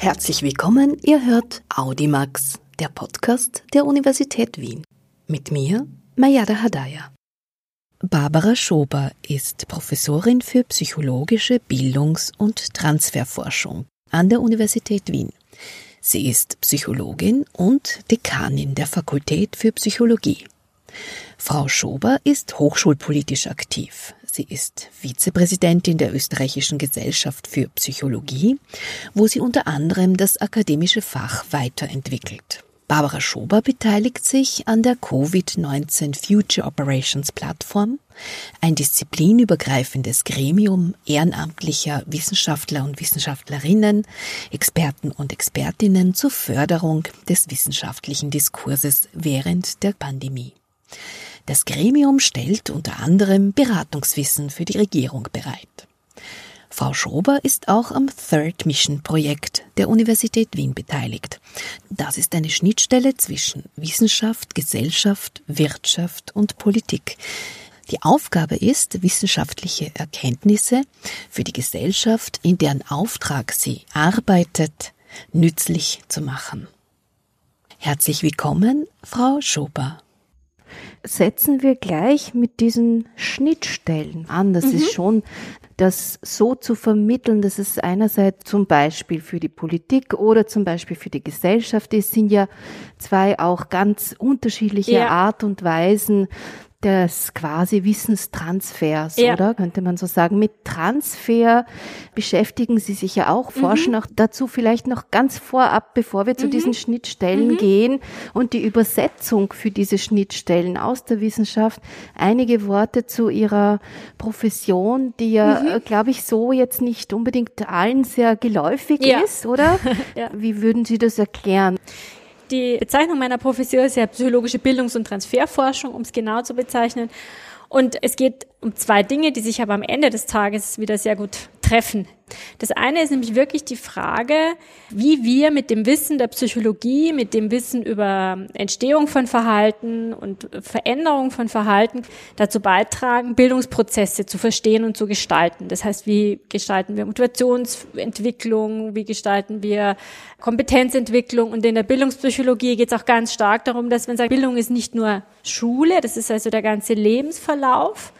Herzlich willkommen, ihr hört Audimax, der Podcast der Universität Wien. Mit mir, Mayada Hadaya. Barbara Schober ist Professorin für psychologische Bildungs- und Transferforschung an der Universität Wien. Sie ist Psychologin und Dekanin der Fakultät für Psychologie. Frau Schober ist hochschulpolitisch aktiv. Sie ist Vizepräsidentin der Österreichischen Gesellschaft für Psychologie, wo sie unter anderem das akademische Fach weiterentwickelt. Barbara Schober beteiligt sich an der Covid-19 Future Operations Plattform, ein disziplinübergreifendes Gremium ehrenamtlicher Wissenschaftler und Wissenschaftlerinnen, Experten und Expertinnen zur Förderung des wissenschaftlichen Diskurses während der Pandemie. Das Gremium stellt unter anderem Beratungswissen für die Regierung bereit. Frau Schober ist auch am Third Mission Projekt der Universität Wien beteiligt. Das ist eine Schnittstelle zwischen Wissenschaft, Gesellschaft, Wirtschaft und Politik. Die Aufgabe ist, wissenschaftliche Erkenntnisse für die Gesellschaft, in deren Auftrag sie arbeitet, nützlich zu machen. Herzlich willkommen, Frau Schober setzen wir gleich mit diesen Schnittstellen an. Das mhm. ist schon das so zu vermitteln, dass es einerseits zum Beispiel für die Politik oder zum Beispiel für die Gesellschaft ist, sind ja zwei auch ganz unterschiedliche ja. Art und Weisen, des quasi Wissenstransfers, ja. oder? Könnte man so sagen. Mit Transfer beschäftigen Sie sich ja auch, forschen mhm. auch dazu vielleicht noch ganz vorab, bevor wir zu mhm. diesen Schnittstellen mhm. gehen und die Übersetzung für diese Schnittstellen aus der Wissenschaft. Einige Worte zu Ihrer Profession, die ja, mhm. Äh, glaube ich, so jetzt nicht unbedingt allen sehr geläufig ja. ist, oder? ja. Wie würden Sie das erklären? Die Bezeichnung meiner Professur ist ja psychologische Bildungs- und Transferforschung, um es genau zu bezeichnen. Und es geht um zwei Dinge, die sich aber am Ende des Tages wieder sehr gut treffen. Das eine ist nämlich wirklich die Frage, wie wir mit dem Wissen der Psychologie, mit dem Wissen über Entstehung von Verhalten und Veränderung von Verhalten dazu beitragen, Bildungsprozesse zu verstehen und zu gestalten. Das heißt, wie gestalten wir Motivationsentwicklung, wie gestalten wir Kompetenzentwicklung und in der Bildungspsychologie geht es auch ganz stark darum, dass man sagt, Bildung ist nicht nur Schule, das ist also der ganze Lebensverlauf,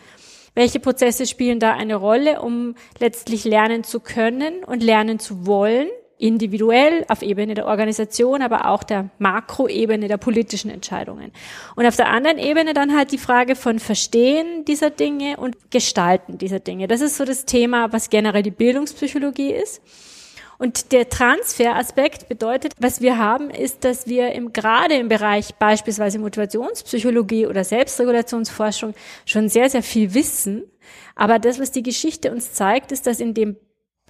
welche Prozesse spielen da eine Rolle, um letztlich lernen zu können und lernen zu wollen? individuell auf Ebene der Organisation, aber auch der Makroebene der politischen Entscheidungen. Und auf der anderen Ebene dann halt die Frage von Verstehen dieser Dinge und Gestalten dieser Dinge. Das ist so das Thema, was generell die Bildungspsychologie ist. Und der Transferaspekt bedeutet, was wir haben, ist, dass wir im, gerade im Bereich beispielsweise Motivationspsychologie oder Selbstregulationsforschung schon sehr, sehr viel wissen. Aber das, was die Geschichte uns zeigt, ist, dass in den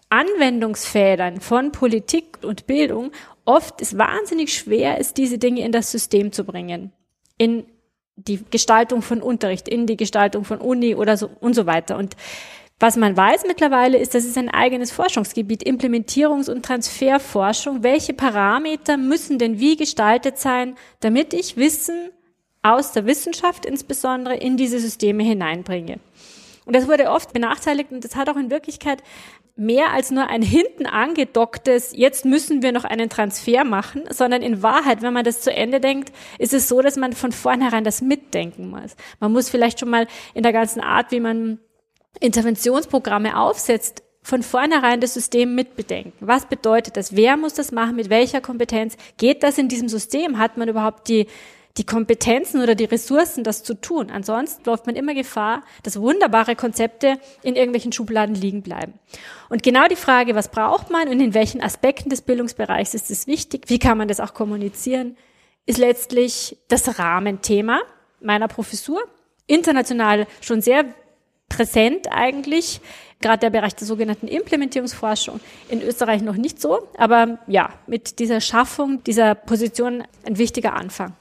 Anwendungsfeldern von Politik und Bildung oft es wahnsinnig schwer ist, diese Dinge in das System zu bringen. In die Gestaltung von Unterricht, in die Gestaltung von Uni oder so und so weiter. Und was man weiß mittlerweile ist, das ist ein eigenes Forschungsgebiet, Implementierungs- und Transferforschung. Welche Parameter müssen denn wie gestaltet sein, damit ich Wissen aus der Wissenschaft insbesondere in diese Systeme hineinbringe? Und das wurde oft benachteiligt und das hat auch in Wirklichkeit mehr als nur ein hinten angedocktes, jetzt müssen wir noch einen Transfer machen, sondern in Wahrheit, wenn man das zu Ende denkt, ist es so, dass man von vornherein das mitdenken muss. Man muss vielleicht schon mal in der ganzen Art, wie man Interventionsprogramme aufsetzt, von vornherein das System mitbedenken. Was bedeutet das? Wer muss das machen? Mit welcher Kompetenz? Geht das in diesem System? Hat man überhaupt die, die Kompetenzen oder die Ressourcen, das zu tun? Ansonsten läuft man immer Gefahr, dass wunderbare Konzepte in irgendwelchen Schubladen liegen bleiben. Und genau die Frage, was braucht man und in welchen Aspekten des Bildungsbereichs ist es wichtig? Wie kann man das auch kommunizieren? Ist letztlich das Rahmenthema meiner Professur. International schon sehr präsent eigentlich. Gerade der Bereich der sogenannten Implementierungsforschung in Österreich noch nicht so. Aber ja, mit dieser Schaffung dieser Position ein wichtiger Anfang.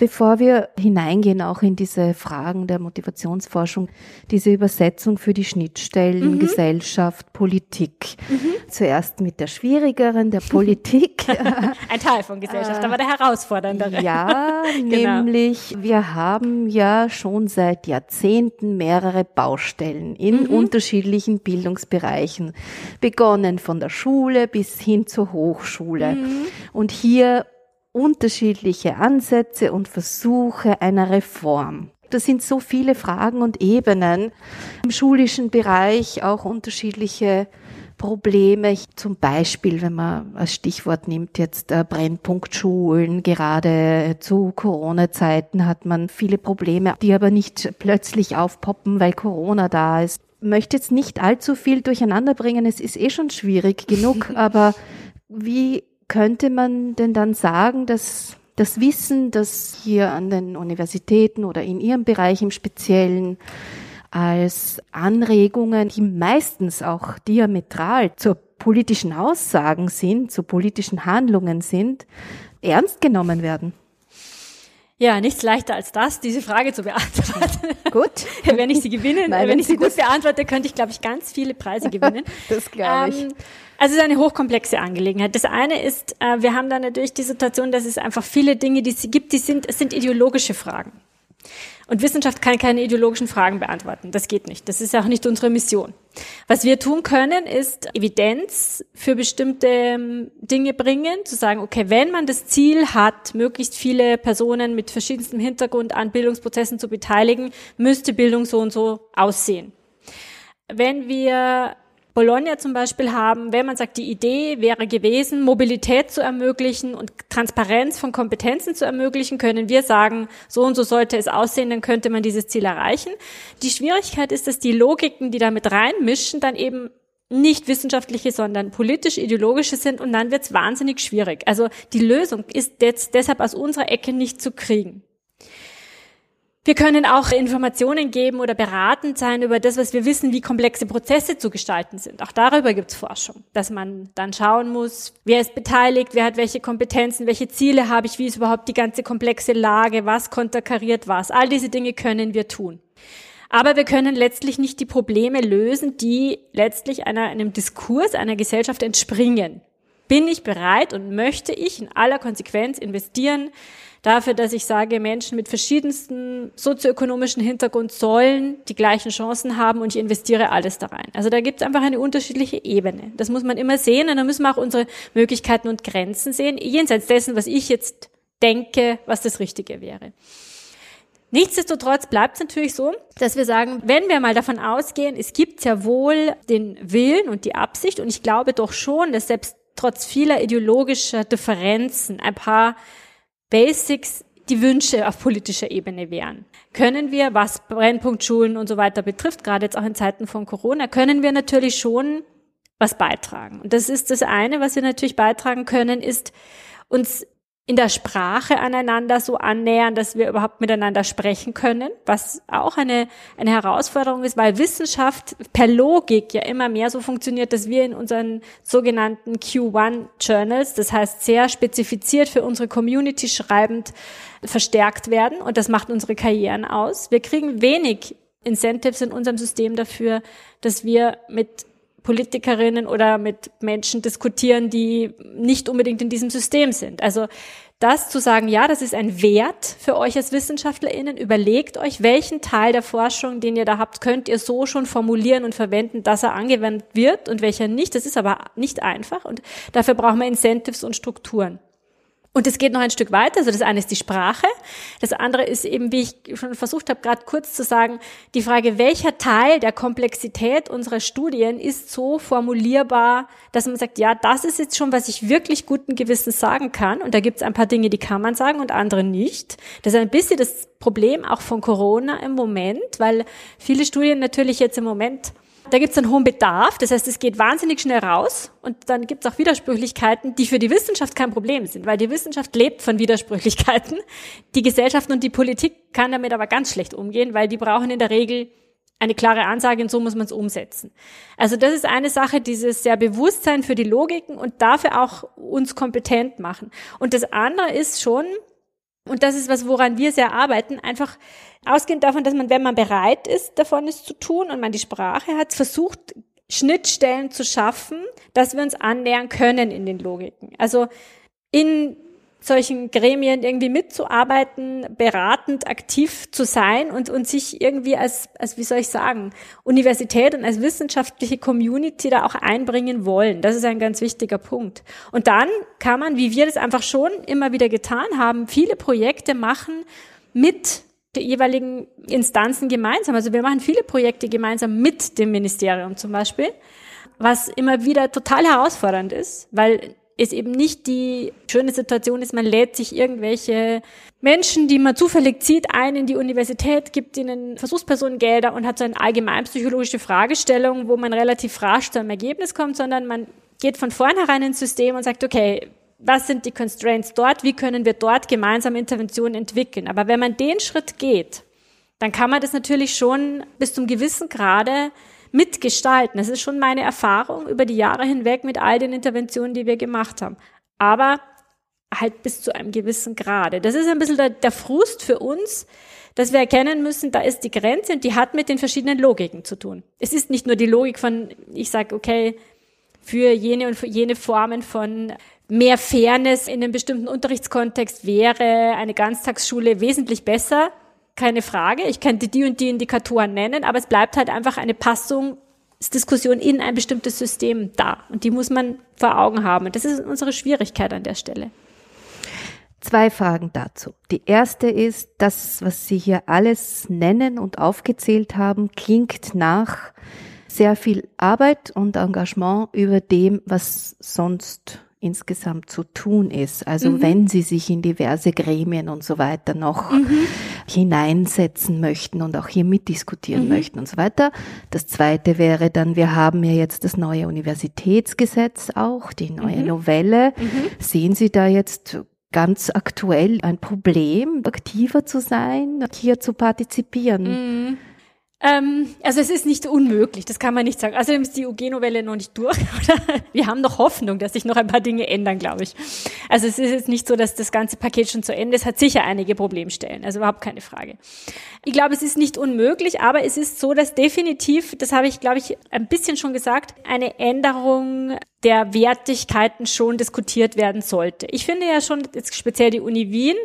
Bevor wir hineingehen auch in diese Fragen der Motivationsforschung, diese Übersetzung für die Schnittstellen, mhm. Gesellschaft, Politik. Mhm. Zuerst mit der schwierigeren, der Politik. Ein Teil von Gesellschaft, aber der herausforderndere. Ja, genau. nämlich wir haben ja schon seit Jahrzehnten mehrere Baustellen in mhm. unterschiedlichen Bildungsbereichen, begonnen von der Schule bis hin zur Hochschule. Mhm. Und hier unterschiedliche Ansätze und Versuche einer Reform. Das sind so viele Fragen und Ebenen. Im schulischen Bereich auch unterschiedliche Probleme. Zum Beispiel, wenn man als Stichwort nimmt jetzt äh, Brennpunktschulen, gerade zu Corona-Zeiten hat man viele Probleme, die aber nicht plötzlich aufpoppen, weil Corona da ist. Ich möchte jetzt nicht allzu viel durcheinander bringen, es ist eh schon schwierig genug, aber wie könnte man denn dann sagen, dass das Wissen, das hier an den Universitäten oder in Ihrem Bereich im Speziellen als Anregungen, die meistens auch diametral zur politischen Aussagen sind, zu politischen Handlungen sind, ernst genommen werden? Ja, nichts leichter als das, diese Frage zu beantworten. Gut. wenn ich sie gewinnen, wenn ich sie gut beantworte, könnte ich, glaube ich, ganz viele Preise gewinnen. das glaube ich. Ähm, also es ist eine hochkomplexe Angelegenheit. Das eine ist, äh, wir haben da natürlich die Situation, dass es einfach viele Dinge, die es gibt, die sind, es sind ideologische Fragen. Und Wissenschaft kann keine ideologischen Fragen beantworten. Das geht nicht. Das ist auch nicht unsere Mission. Was wir tun können, ist Evidenz für bestimmte ähm, Dinge bringen, zu sagen, okay, wenn man das Ziel hat, möglichst viele Personen mit verschiedenstem Hintergrund an Bildungsprozessen zu beteiligen, müsste Bildung so und so aussehen. Wenn wir Bologna zum Beispiel haben, wenn man sagt, die Idee wäre gewesen, Mobilität zu ermöglichen und Transparenz von Kompetenzen zu ermöglichen, können wir sagen, so und so sollte es aussehen, dann könnte man dieses Ziel erreichen. Die Schwierigkeit ist, dass die Logiken, die damit reinmischen, dann eben nicht wissenschaftliche, sondern politisch-ideologische sind und dann wird es wahnsinnig schwierig. Also die Lösung ist jetzt deshalb aus unserer Ecke nicht zu kriegen. Wir können auch Informationen geben oder beratend sein über das, was wir wissen, wie komplexe Prozesse zu gestalten sind. Auch darüber gibt es Forschung, dass man dann schauen muss, wer ist beteiligt, wer hat welche Kompetenzen, welche Ziele habe ich, wie ist überhaupt die ganze komplexe Lage, was konterkariert was. All diese Dinge können wir tun. Aber wir können letztlich nicht die Probleme lösen, die letztlich einer, einem Diskurs einer Gesellschaft entspringen. Bin ich bereit und möchte ich in aller Konsequenz investieren, dafür, dass ich sage, Menschen mit verschiedensten sozioökonomischen Hintergrund sollen die gleichen Chancen haben und ich investiere alles da rein. Also da gibt es einfach eine unterschiedliche Ebene. Das muss man immer sehen und da müssen wir auch unsere Möglichkeiten und Grenzen sehen, jenseits dessen, was ich jetzt denke, was das Richtige wäre. Nichtsdestotrotz bleibt es natürlich so, dass wir sagen, wenn wir mal davon ausgehen, es gibt ja wohl den Willen und die Absicht und ich glaube doch schon, dass selbst trotz vieler ideologischer Differenzen ein paar Basics die Wünsche auf politischer Ebene wären. Können wir, was Brennpunktschulen und so weiter betrifft, gerade jetzt auch in Zeiten von Corona, können wir natürlich schon was beitragen. Und das ist das eine, was wir natürlich beitragen können, ist uns in der Sprache aneinander so annähern, dass wir überhaupt miteinander sprechen können, was auch eine, eine Herausforderung ist, weil Wissenschaft per Logik ja immer mehr so funktioniert, dass wir in unseren sogenannten Q1 Journals, das heißt sehr spezifiziert für unsere Community schreibend, verstärkt werden und das macht unsere Karrieren aus. Wir kriegen wenig Incentives in unserem System dafür, dass wir mit Politikerinnen oder mit Menschen diskutieren, die nicht unbedingt in diesem System sind. Also das zu sagen, ja, das ist ein Wert für euch als WissenschaftlerInnen. Überlegt euch, welchen Teil der Forschung, den ihr da habt, könnt ihr so schon formulieren und verwenden, dass er angewendet wird und welcher nicht. Das ist aber nicht einfach und dafür brauchen wir Incentives und Strukturen. Und es geht noch ein Stück weiter. Also das eine ist die Sprache. Das andere ist eben, wie ich schon versucht habe, gerade kurz zu sagen, die Frage, welcher Teil der Komplexität unserer Studien ist so formulierbar, dass man sagt, ja, das ist jetzt schon, was ich wirklich guten Gewissens sagen kann. Und da gibt es ein paar Dinge, die kann man sagen und andere nicht. Das ist ein bisschen das Problem auch von Corona im Moment, weil viele Studien natürlich jetzt im Moment da gibt es einen hohen Bedarf, das heißt, es geht wahnsinnig schnell raus und dann gibt es auch Widersprüchlichkeiten, die für die Wissenschaft kein Problem sind, weil die Wissenschaft lebt von Widersprüchlichkeiten. Die Gesellschaft und die Politik kann damit aber ganz schlecht umgehen, weil die brauchen in der Regel eine klare Ansage und so muss man es umsetzen. Also das ist eine Sache, dieses sehr Bewusstsein für die Logiken und dafür auch uns kompetent machen. Und das andere ist schon, Und das ist was, woran wir sehr arbeiten, einfach ausgehend davon, dass man, wenn man bereit ist, davon es zu tun und man die Sprache hat, versucht, Schnittstellen zu schaffen, dass wir uns annähern können in den Logiken. Also in solchen Gremien irgendwie mitzuarbeiten, beratend aktiv zu sein und, und sich irgendwie als, als, wie soll ich sagen, Universität und als wissenschaftliche Community da auch einbringen wollen. Das ist ein ganz wichtiger Punkt. Und dann kann man, wie wir das einfach schon immer wieder getan haben, viele Projekte machen mit der jeweiligen Instanzen gemeinsam. Also wir machen viele Projekte gemeinsam mit dem Ministerium zum Beispiel, was immer wieder total herausfordernd ist, weil es eben nicht die schöne Situation ist, man lädt sich irgendwelche Menschen, die man zufällig zieht, ein in die Universität, gibt ihnen Versuchspersonengelder und hat so eine allgemeinpsychologische Fragestellung, wo man relativ rasch zu einem Ergebnis kommt, sondern man geht von vornherein ins System und sagt, okay, was sind die Constraints dort? Wie können wir dort gemeinsam Interventionen entwickeln? Aber wenn man den Schritt geht, dann kann man das natürlich schon bis zum gewissen Grade mitgestalten. Das ist schon meine Erfahrung über die Jahre hinweg mit all den Interventionen, die wir gemacht haben. Aber halt bis zu einem gewissen Grade. Das ist ein bisschen der, der Frust für uns, dass wir erkennen müssen, da ist die Grenze und die hat mit den verschiedenen Logiken zu tun. Es ist nicht nur die Logik von, ich sage, okay, für jene und für jene Formen von mehr Fairness in einem bestimmten Unterrichtskontext wäre eine Ganztagsschule wesentlich besser keine Frage. Ich könnte die und die Indikatoren nennen, aber es bleibt halt einfach eine Passungsdiskussion in ein bestimmtes System da. Und die muss man vor Augen haben. Und das ist unsere Schwierigkeit an der Stelle. Zwei Fragen dazu. Die erste ist, das, was Sie hier alles nennen und aufgezählt haben, klingt nach sehr viel Arbeit und Engagement über dem, was sonst insgesamt zu tun ist. Also mhm. wenn Sie sich in diverse Gremien und so weiter noch mhm. hineinsetzen möchten und auch hier mitdiskutieren mhm. möchten und so weiter. Das zweite wäre dann, wir haben ja jetzt das neue Universitätsgesetz auch, die neue mhm. Novelle. Mhm. Sehen Sie da jetzt ganz aktuell ein Problem, aktiver zu sein, hier zu partizipieren? Ähm, also es ist nicht unmöglich, das kann man nicht sagen. Außerdem ist die UG-Novelle noch nicht durch. Wir haben noch Hoffnung, dass sich noch ein paar Dinge ändern, glaube ich. Also es ist jetzt nicht so, dass das ganze Paket schon zu Ende ist. Hat sicher einige Problemstellen, also überhaupt keine Frage. Ich glaube, es ist nicht unmöglich, aber es ist so, dass definitiv, das habe ich, glaube ich, ein bisschen schon gesagt, eine Änderung der Wertigkeiten schon diskutiert werden sollte. Ich finde ja schon, jetzt speziell die Uni Wien,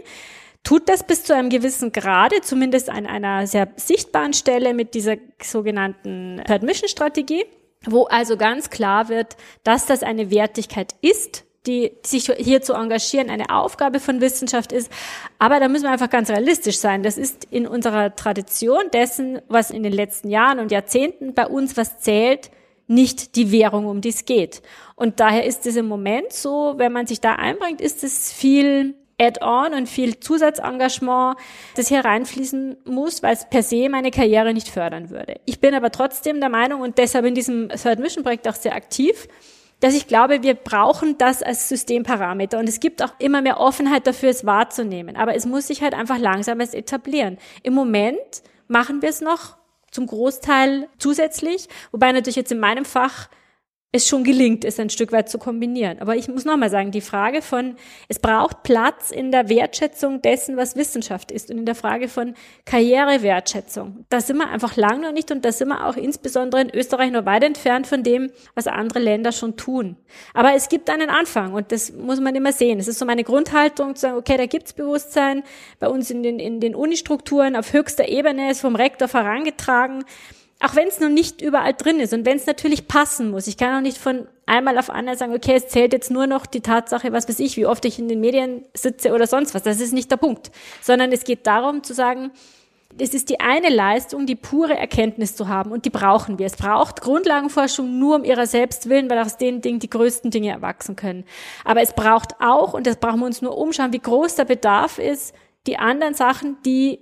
tut das bis zu einem gewissen Grade, zumindest an einer sehr sichtbaren Stelle mit dieser sogenannten Third-Mission-Strategie, wo also ganz klar wird, dass das eine Wertigkeit ist, die sich hier zu engagieren eine Aufgabe von Wissenschaft ist. Aber da müssen wir einfach ganz realistisch sein. Das ist in unserer Tradition dessen, was in den letzten Jahren und Jahrzehnten bei uns was zählt, nicht die Währung, um die es geht. Und daher ist es im Moment so, wenn man sich da einbringt, ist es viel Add-on und viel Zusatzengagement, das hier reinfließen muss, weil es per se meine Karriere nicht fördern würde. Ich bin aber trotzdem der Meinung und deshalb in diesem Third Mission Projekt auch sehr aktiv, dass ich glaube, wir brauchen das als Systemparameter und es gibt auch immer mehr Offenheit dafür, es wahrzunehmen. Aber es muss sich halt einfach langsam erst etablieren. Im Moment machen wir es noch zum Großteil zusätzlich, wobei natürlich jetzt in meinem Fach es schon gelingt, es ein Stück weit zu kombinieren. Aber ich muss nochmal sagen, die Frage von, es braucht Platz in der Wertschätzung dessen, was Wissenschaft ist und in der Frage von Karrierewertschätzung. Da sind wir einfach lang noch nicht und da sind wir auch insbesondere in Österreich noch weit entfernt von dem, was andere Länder schon tun. Aber es gibt einen Anfang und das muss man immer sehen. Es ist so meine Grundhaltung zu sagen, okay, da gibt's Bewusstsein bei uns in den, in den Unistrukturen auf höchster Ebene, ist vom Rektor vorangetragen auch wenn es noch nicht überall drin ist und wenn es natürlich passen muss. Ich kann auch nicht von einmal auf einmal sagen, okay, es zählt jetzt nur noch die Tatsache, was weiß ich, wie oft ich in den Medien sitze oder sonst was. Das ist nicht der Punkt. Sondern es geht darum zu sagen, es ist die eine Leistung, die pure Erkenntnis zu haben und die brauchen wir. Es braucht Grundlagenforschung nur um ihrer selbst willen, weil aus den Dingen die größten Dinge erwachsen können. Aber es braucht auch, und das brauchen wir uns nur umschauen, wie groß der Bedarf ist, die anderen Sachen, die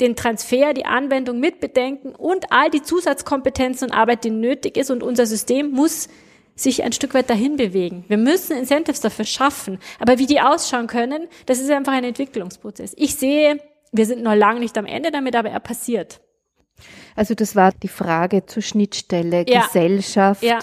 den Transfer, die Anwendung mitbedenken und all die Zusatzkompetenzen und Arbeit, die nötig ist. Und unser System muss sich ein Stück weit dahin bewegen. Wir müssen Incentives dafür schaffen. Aber wie die ausschauen können, das ist einfach ein Entwicklungsprozess. Ich sehe, wir sind noch lange nicht am Ende damit, aber er passiert. Also das war die Frage zur Schnittstelle ja. Gesellschaft. Ja.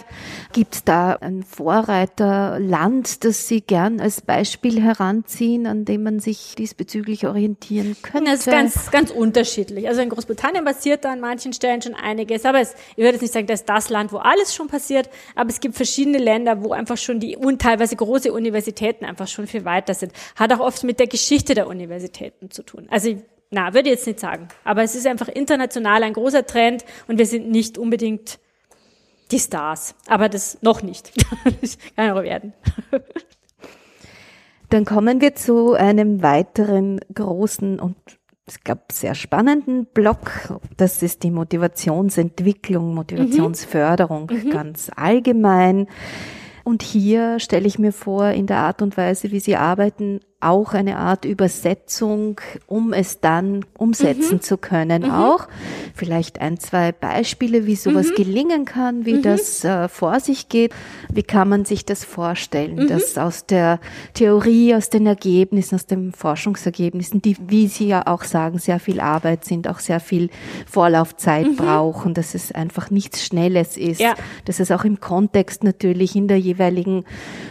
Gibt es da ein Vorreiterland, das Sie gern als Beispiel heranziehen, an dem man sich diesbezüglich orientieren könnte? Das ist ganz, ganz unterschiedlich. Also in Großbritannien passiert da an manchen Stellen schon einiges, aber es, ich würde jetzt nicht sagen, das ist das Land, wo alles schon passiert, aber es gibt verschiedene Länder, wo einfach schon die und teilweise große Universitäten einfach schon viel weiter sind. Hat auch oft mit der Geschichte der Universitäten zu tun. Also na, würde ich jetzt nicht sagen. Aber es ist einfach international ein großer Trend und wir sind nicht unbedingt die Stars. Aber das noch nicht. Kann auch werden. Dann kommen wir zu einem weiteren großen und ich glaube, sehr spannenden Block. Das ist die Motivationsentwicklung, Motivationsförderung mhm. ganz allgemein. Und hier stelle ich mir vor, in der Art und Weise, wie Sie arbeiten, auch eine Art Übersetzung, um es dann umsetzen mhm. zu können. Mhm. Auch vielleicht ein, zwei Beispiele, wie sowas mhm. gelingen kann, wie mhm. das äh, vor sich geht. Wie kann man sich das vorstellen, mhm. dass aus der Theorie, aus den Ergebnissen, aus den Forschungsergebnissen, die, wie Sie ja auch sagen, sehr viel Arbeit sind, auch sehr viel Vorlaufzeit mhm. brauchen, dass es einfach nichts Schnelles ist, ja. dass es auch im Kontext natürlich in der jeweiligen,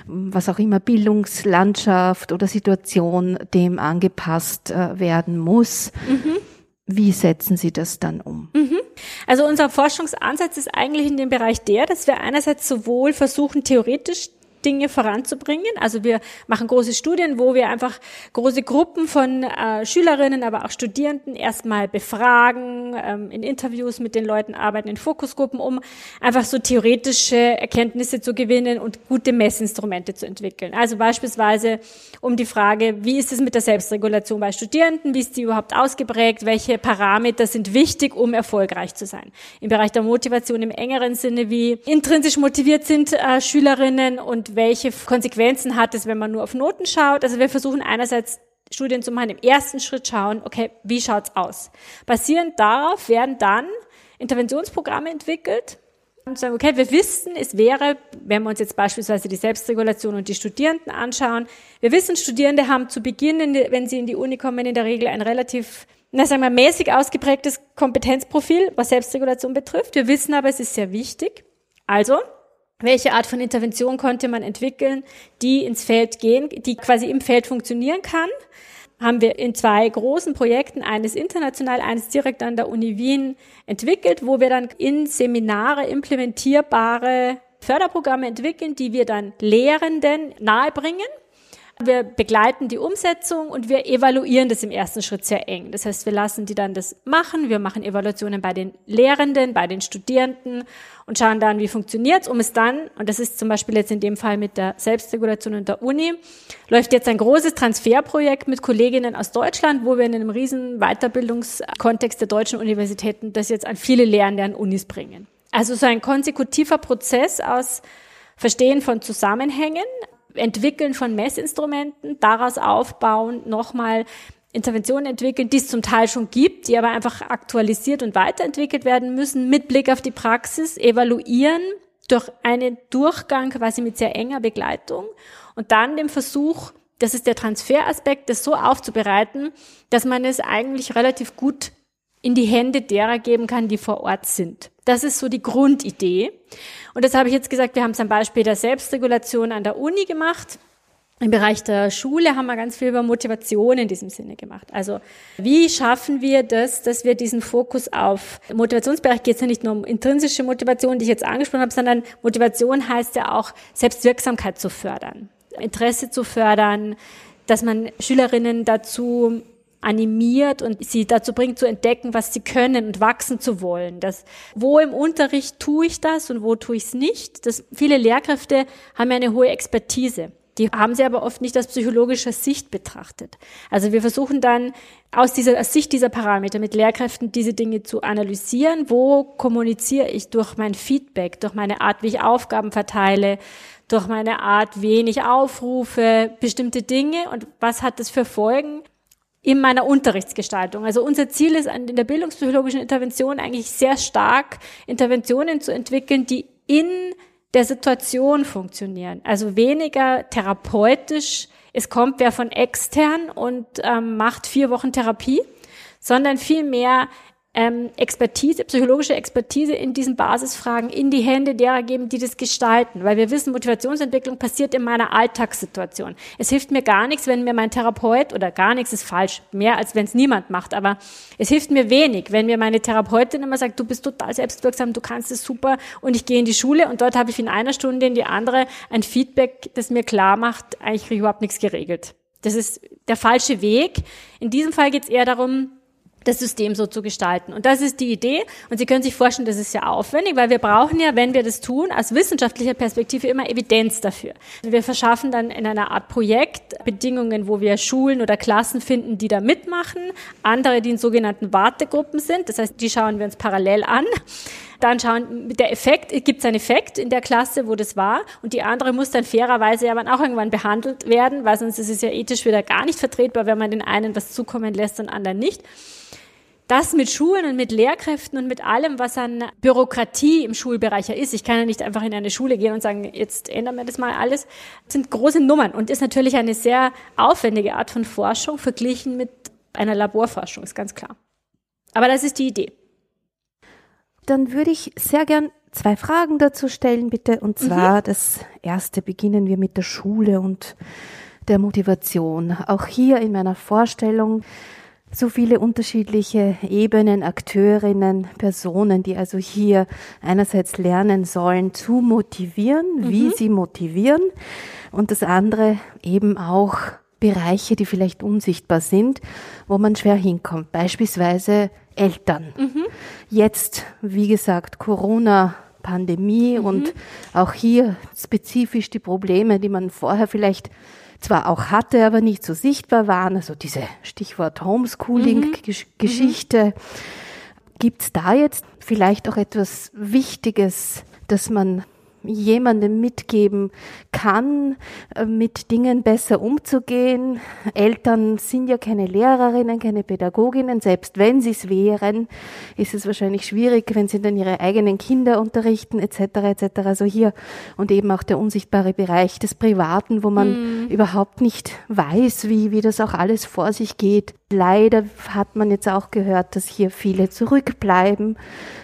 was auch immer, Bildungslandschaft oder Situation Situation dem angepasst äh, werden muss. Mhm. Wie setzen Sie das dann um? Mhm. Also unser Forschungsansatz ist eigentlich in dem Bereich der, dass wir einerseits sowohl versuchen, theoretisch Dinge voranzubringen. Also wir machen große Studien, wo wir einfach große Gruppen von äh, Schülerinnen, aber auch Studierenden erstmal befragen, ähm, in Interviews mit den Leuten arbeiten, in Fokusgruppen, um einfach so theoretische Erkenntnisse zu gewinnen und gute Messinstrumente zu entwickeln. Also beispielsweise um die Frage, wie ist es mit der Selbstregulation bei Studierenden, wie ist die überhaupt ausgeprägt, welche Parameter sind wichtig, um erfolgreich zu sein. Im Bereich der Motivation im engeren Sinne, wie intrinsisch motiviert sind äh, Schülerinnen und welche Konsequenzen hat es, wenn man nur auf Noten schaut. Also wir versuchen einerseits Studien zu machen, im ersten Schritt schauen, okay, wie schaut's aus? Basierend darauf werden dann Interventionsprogramme entwickelt und sagen, okay, wir wissen, es wäre, wenn wir uns jetzt beispielsweise die Selbstregulation und die Studierenden anschauen, wir wissen, Studierende haben zu Beginn, wenn sie in die Uni kommen, in der Regel ein relativ, na sagen wir, mäßig ausgeprägtes Kompetenzprofil, was Selbstregulation betrifft. Wir wissen aber, es ist sehr wichtig. Also, welche Art von Intervention konnte man entwickeln, die ins Feld gehen, die quasi im Feld funktionieren kann. Haben wir in zwei großen Projekten, eines international, eines direkt an der Uni Wien entwickelt, wo wir dann in Seminare implementierbare Förderprogramme entwickeln, die wir dann Lehrenden nahebringen wir begleiten die Umsetzung und wir evaluieren das im ersten Schritt sehr eng. Das heißt, wir lassen die dann das machen. Wir machen Evaluationen bei den Lehrenden, bei den Studierenden und schauen dann, wie funktioniert's, um es dann, und das ist zum Beispiel jetzt in dem Fall mit der Selbstregulation und der Uni, läuft jetzt ein großes Transferprojekt mit Kolleginnen aus Deutschland, wo wir in einem riesen Weiterbildungskontext der deutschen Universitäten das jetzt an viele Lehrende an Unis bringen. Also so ein konsekutiver Prozess aus Verstehen von Zusammenhängen, Entwickeln von Messinstrumenten, daraus aufbauen, nochmal Interventionen entwickeln, die es zum Teil schon gibt, die aber einfach aktualisiert und weiterentwickelt werden müssen, mit Blick auf die Praxis, evaluieren durch einen Durchgang quasi mit sehr enger Begleitung und dann dem Versuch, das ist der Transferaspekt, das so aufzubereiten, dass man es eigentlich relativ gut in die Hände derer geben kann, die vor Ort sind. Das ist so die Grundidee. Und das habe ich jetzt gesagt, wir haben es am Beispiel der Selbstregulation an der Uni gemacht. Im Bereich der Schule haben wir ganz viel über Motivation in diesem Sinne gemacht. Also wie schaffen wir das, dass wir diesen Fokus auf Motivationsbereich geht es ja nicht nur um intrinsische Motivation, die ich jetzt angesprochen habe, sondern Motivation heißt ja auch Selbstwirksamkeit zu fördern, Interesse zu fördern, dass man Schülerinnen dazu animiert und sie dazu bringt zu entdecken, was sie können und wachsen zu wollen. Das, wo im Unterricht tue ich das und wo tue ich es nicht. Das, viele Lehrkräfte haben ja eine hohe Expertise. Die haben sie aber oft nicht aus psychologischer Sicht betrachtet. Also wir versuchen dann aus dieser aus Sicht dieser Parameter mit Lehrkräften diese Dinge zu analysieren. Wo kommuniziere ich durch mein Feedback, durch meine Art, wie ich Aufgaben verteile, durch meine Art, wen ich aufrufe, bestimmte Dinge und was hat das für Folgen? In meiner Unterrichtsgestaltung. Also unser Ziel ist in der bildungspsychologischen Intervention eigentlich sehr stark Interventionen zu entwickeln, die in der Situation funktionieren. Also weniger therapeutisch, es kommt wer von extern und ähm, macht vier Wochen Therapie, sondern vielmehr ähm, Expertise, psychologische Expertise in diesen Basisfragen in die Hände derer geben, die das gestalten. Weil wir wissen, Motivationsentwicklung passiert in meiner Alltagssituation. Es hilft mir gar nichts, wenn mir mein Therapeut, oder gar nichts ist falsch, mehr als wenn es niemand macht, aber es hilft mir wenig, wenn mir meine Therapeutin immer sagt, du bist total selbstwirksam, du kannst es super und ich gehe in die Schule und dort habe ich in einer Stunde in die andere ein Feedback, das mir klar macht, eigentlich kriege ich überhaupt nichts geregelt. Das ist der falsche Weg. In diesem Fall geht es eher darum, das System so zu gestalten. Und das ist die Idee. Und Sie können sich vorstellen, das ist ja aufwendig, weil wir brauchen ja, wenn wir das tun, aus wissenschaftlicher Perspektive immer Evidenz dafür. Wir verschaffen dann in einer Art Projekt Bedingungen, wo wir Schulen oder Klassen finden, die da mitmachen, andere, die in sogenannten Wartegruppen sind. Das heißt, die schauen wir uns parallel an. Dann schauen, der Effekt, gibt es einen Effekt in der Klasse, wo das war, und die andere muss dann fairerweise aber auch irgendwann behandelt werden, weil sonst ist es ja ethisch wieder gar nicht vertretbar, wenn man den einen was zukommen lässt und anderen nicht das mit Schulen und mit Lehrkräften und mit allem, was an Bürokratie im Schulbereich ja ist. Ich kann ja nicht einfach in eine Schule gehen und sagen, jetzt ändern wir das mal alles. Das sind große Nummern und ist natürlich eine sehr aufwendige Art von Forschung verglichen mit einer Laborforschung, ist ganz klar. Aber das ist die Idee. Dann würde ich sehr gern zwei Fragen dazu stellen, bitte. Und zwar mhm. das erste beginnen wir mit der Schule und der Motivation. Auch hier in meiner Vorstellung so viele unterschiedliche Ebenen, Akteurinnen, Personen, die also hier einerseits lernen sollen zu motivieren, mhm. wie sie motivieren und das andere eben auch Bereiche, die vielleicht unsichtbar sind, wo man schwer hinkommt. Beispielsweise Eltern. Mhm. Jetzt, wie gesagt, Corona. Pandemie mhm. und auch hier spezifisch die Probleme, die man vorher vielleicht zwar auch hatte, aber nicht so sichtbar waren. Also diese Stichwort Homeschooling-Geschichte. Mhm. Gibt es da jetzt vielleicht auch etwas Wichtiges, das man jemandem mitgeben kann, äh, mit Dingen besser umzugehen. Eltern sind ja keine Lehrerinnen, keine Pädagoginnen. Selbst wenn sie es wären, ist es wahrscheinlich schwierig, wenn sie dann ihre eigenen Kinder unterrichten etc. etc. Also hier und eben auch der unsichtbare Bereich des Privaten, wo man mhm. überhaupt nicht weiß, wie, wie das auch alles vor sich geht. Leider hat man jetzt auch gehört, dass hier viele zurückbleiben,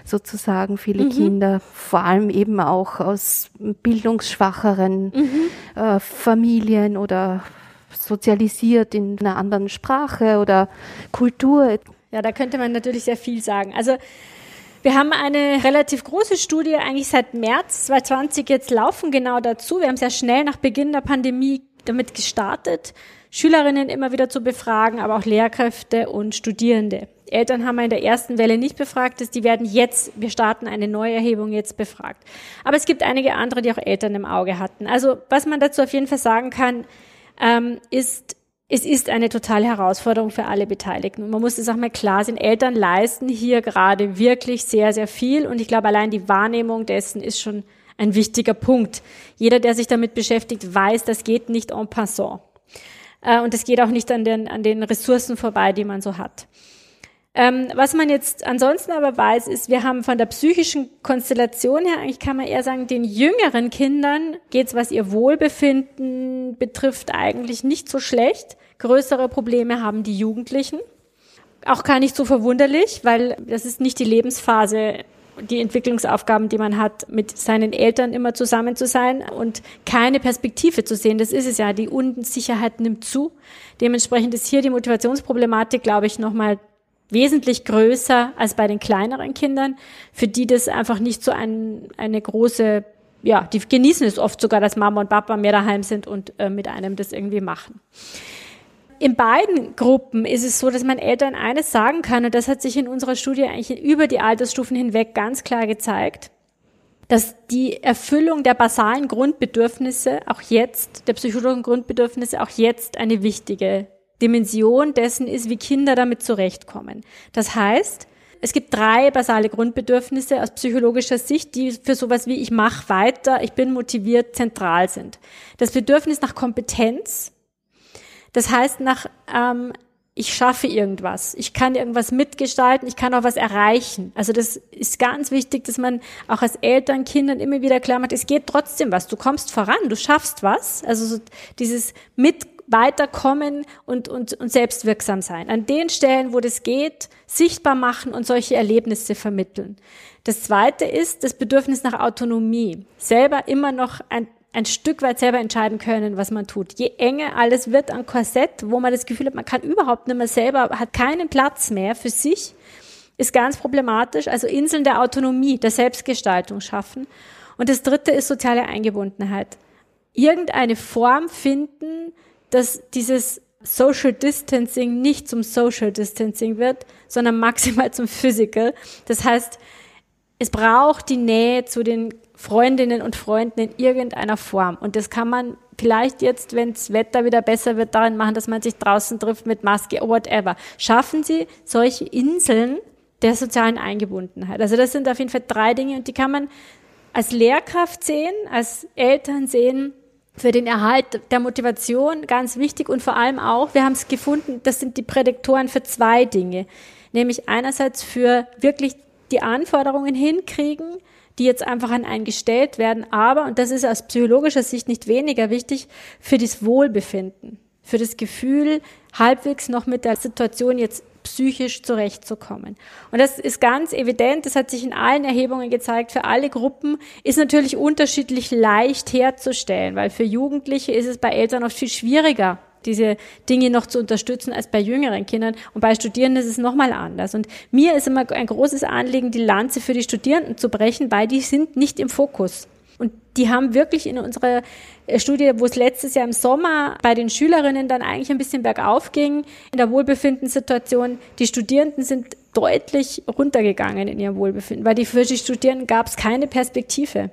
sozusagen viele mhm. Kinder, vor allem eben auch aus bildungsschwacheren mhm. äh, Familien oder sozialisiert in einer anderen Sprache oder Kultur. Ja, da könnte man natürlich sehr viel sagen. Also wir haben eine relativ große Studie eigentlich seit März 2020 jetzt laufen genau dazu. Wir haben sehr schnell nach Beginn der Pandemie damit gestartet, Schülerinnen immer wieder zu befragen, aber auch Lehrkräfte und Studierende. Eltern haben wir in der ersten Welle nicht befragt, die werden jetzt, wir starten eine neue Erhebung jetzt befragt. Aber es gibt einige andere, die auch Eltern im Auge hatten. Also was man dazu auf jeden Fall sagen kann, ähm, ist, es ist eine totale Herausforderung für alle Beteiligten. Und man muss es auch mal klar sehen, Eltern leisten hier gerade wirklich sehr, sehr viel. Und ich glaube, allein die Wahrnehmung dessen ist schon ein wichtiger Punkt. Jeder, der sich damit beschäftigt, weiß, das geht nicht en passant. Äh, und es geht auch nicht an den, an den Ressourcen vorbei, die man so hat. Ähm, was man jetzt ansonsten aber weiß, ist, wir haben von der psychischen Konstellation her, eigentlich kann man eher sagen, den jüngeren Kindern geht's, was ihr Wohlbefinden betrifft, eigentlich nicht so schlecht. Größere Probleme haben die Jugendlichen. Auch gar nicht so verwunderlich, weil das ist nicht die Lebensphase, die Entwicklungsaufgaben, die man hat, mit seinen Eltern immer zusammen zu sein und keine Perspektive zu sehen. Das ist es ja. Die Unsicherheit nimmt zu. Dementsprechend ist hier die Motivationsproblematik, glaube ich, nochmal wesentlich größer als bei den kleineren Kindern, für die das einfach nicht so ein, eine große, ja, die genießen es oft sogar, dass Mama und Papa mehr daheim sind und äh, mit einem das irgendwie machen. In beiden Gruppen ist es so, dass man Eltern eines sagen kann, und das hat sich in unserer Studie eigentlich über die Altersstufen hinweg ganz klar gezeigt, dass die Erfüllung der basalen Grundbedürfnisse auch jetzt, der psychologischen Grundbedürfnisse auch jetzt eine wichtige Dimension dessen ist, wie Kinder damit zurechtkommen. Das heißt, es gibt drei basale Grundbedürfnisse aus psychologischer Sicht, die für sowas wie ich mache weiter, ich bin motiviert zentral sind. Das Bedürfnis nach Kompetenz, das heißt nach ähm, ich schaffe irgendwas, ich kann irgendwas mitgestalten, ich kann auch was erreichen. Also das ist ganz wichtig, dass man auch als Eltern Kindern immer wieder klar macht, es geht trotzdem was, du kommst voran, du schaffst was. Also so dieses mit weiterkommen und, und, und selbstwirksam sein. An den Stellen, wo das geht, sichtbar machen und solche Erlebnisse vermitteln. Das zweite ist das Bedürfnis nach Autonomie. Selber immer noch ein, ein Stück weit selber entscheiden können, was man tut. Je enger alles wird an Korsett, wo man das Gefühl hat, man kann überhaupt nicht mehr selber, hat keinen Platz mehr für sich, ist ganz problematisch. Also Inseln der Autonomie, der Selbstgestaltung schaffen. Und das dritte ist soziale Eingebundenheit. Irgendeine Form finden, dass dieses Social Distancing nicht zum Social Distancing wird, sondern maximal zum Physical. Das heißt, es braucht die Nähe zu den Freundinnen und Freunden in irgendeiner Form. Und das kann man vielleicht jetzt, wenn das Wetter wieder besser wird, darin machen, dass man sich draußen trifft mit Maske, whatever. Schaffen Sie solche Inseln der sozialen Eingebundenheit. Also das sind auf jeden Fall drei Dinge und die kann man als Lehrkraft sehen, als Eltern sehen, für den Erhalt der Motivation ganz wichtig und vor allem auch, wir haben es gefunden, das sind die Prädiktoren für zwei Dinge. Nämlich einerseits für wirklich die Anforderungen hinkriegen, die jetzt einfach an einen gestellt werden, aber, und das ist aus psychologischer Sicht nicht weniger wichtig, für das Wohlbefinden, für das Gefühl, halbwegs noch mit der Situation jetzt psychisch zurechtzukommen. Und das ist ganz evident, das hat sich in allen Erhebungen gezeigt, für alle Gruppen ist natürlich unterschiedlich leicht herzustellen, weil für Jugendliche ist es bei Eltern oft viel schwieriger, diese Dinge noch zu unterstützen als bei jüngeren Kindern. Und bei Studierenden ist es nochmal anders. Und mir ist immer ein großes Anliegen, die Lanze für die Studierenden zu brechen, weil die sind nicht im Fokus. Und die haben wirklich in unserer äh, Studie, wo es letztes Jahr im Sommer bei den Schülerinnen dann eigentlich ein bisschen bergauf ging, in der Wohlbefindensituation, die Studierenden sind deutlich runtergegangen in ihrem Wohlbefinden, weil die für die Studierenden gab es keine Perspektive.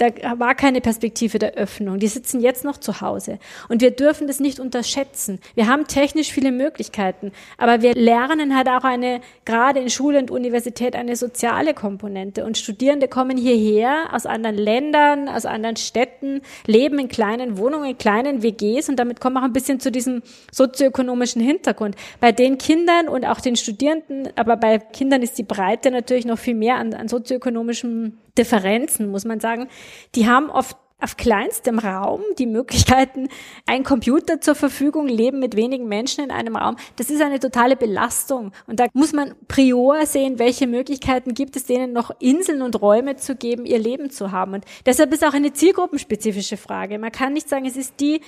Da war keine Perspektive der Öffnung. Die sitzen jetzt noch zu Hause. Und wir dürfen das nicht unterschätzen. Wir haben technisch viele Möglichkeiten, aber wir lernen halt auch eine, gerade in Schule und Universität, eine soziale Komponente. Und Studierende kommen hierher aus anderen Ländern, aus anderen Städten, leben in kleinen Wohnungen, in kleinen WGs und damit kommen wir auch ein bisschen zu diesem sozioökonomischen Hintergrund. Bei den Kindern und auch den Studierenden, aber bei Kindern ist die Breite natürlich noch viel mehr an, an sozioökonomischem Differenzen, muss man sagen. Die haben oft auf kleinstem Raum die Möglichkeiten, ein Computer zur Verfügung, leben mit wenigen Menschen in einem Raum. Das ist eine totale Belastung. Und da muss man prior sehen, welche Möglichkeiten gibt es denen noch Inseln und Räume zu geben, ihr Leben zu haben. Und deshalb ist auch eine zielgruppenspezifische Frage. Man kann nicht sagen, es ist die,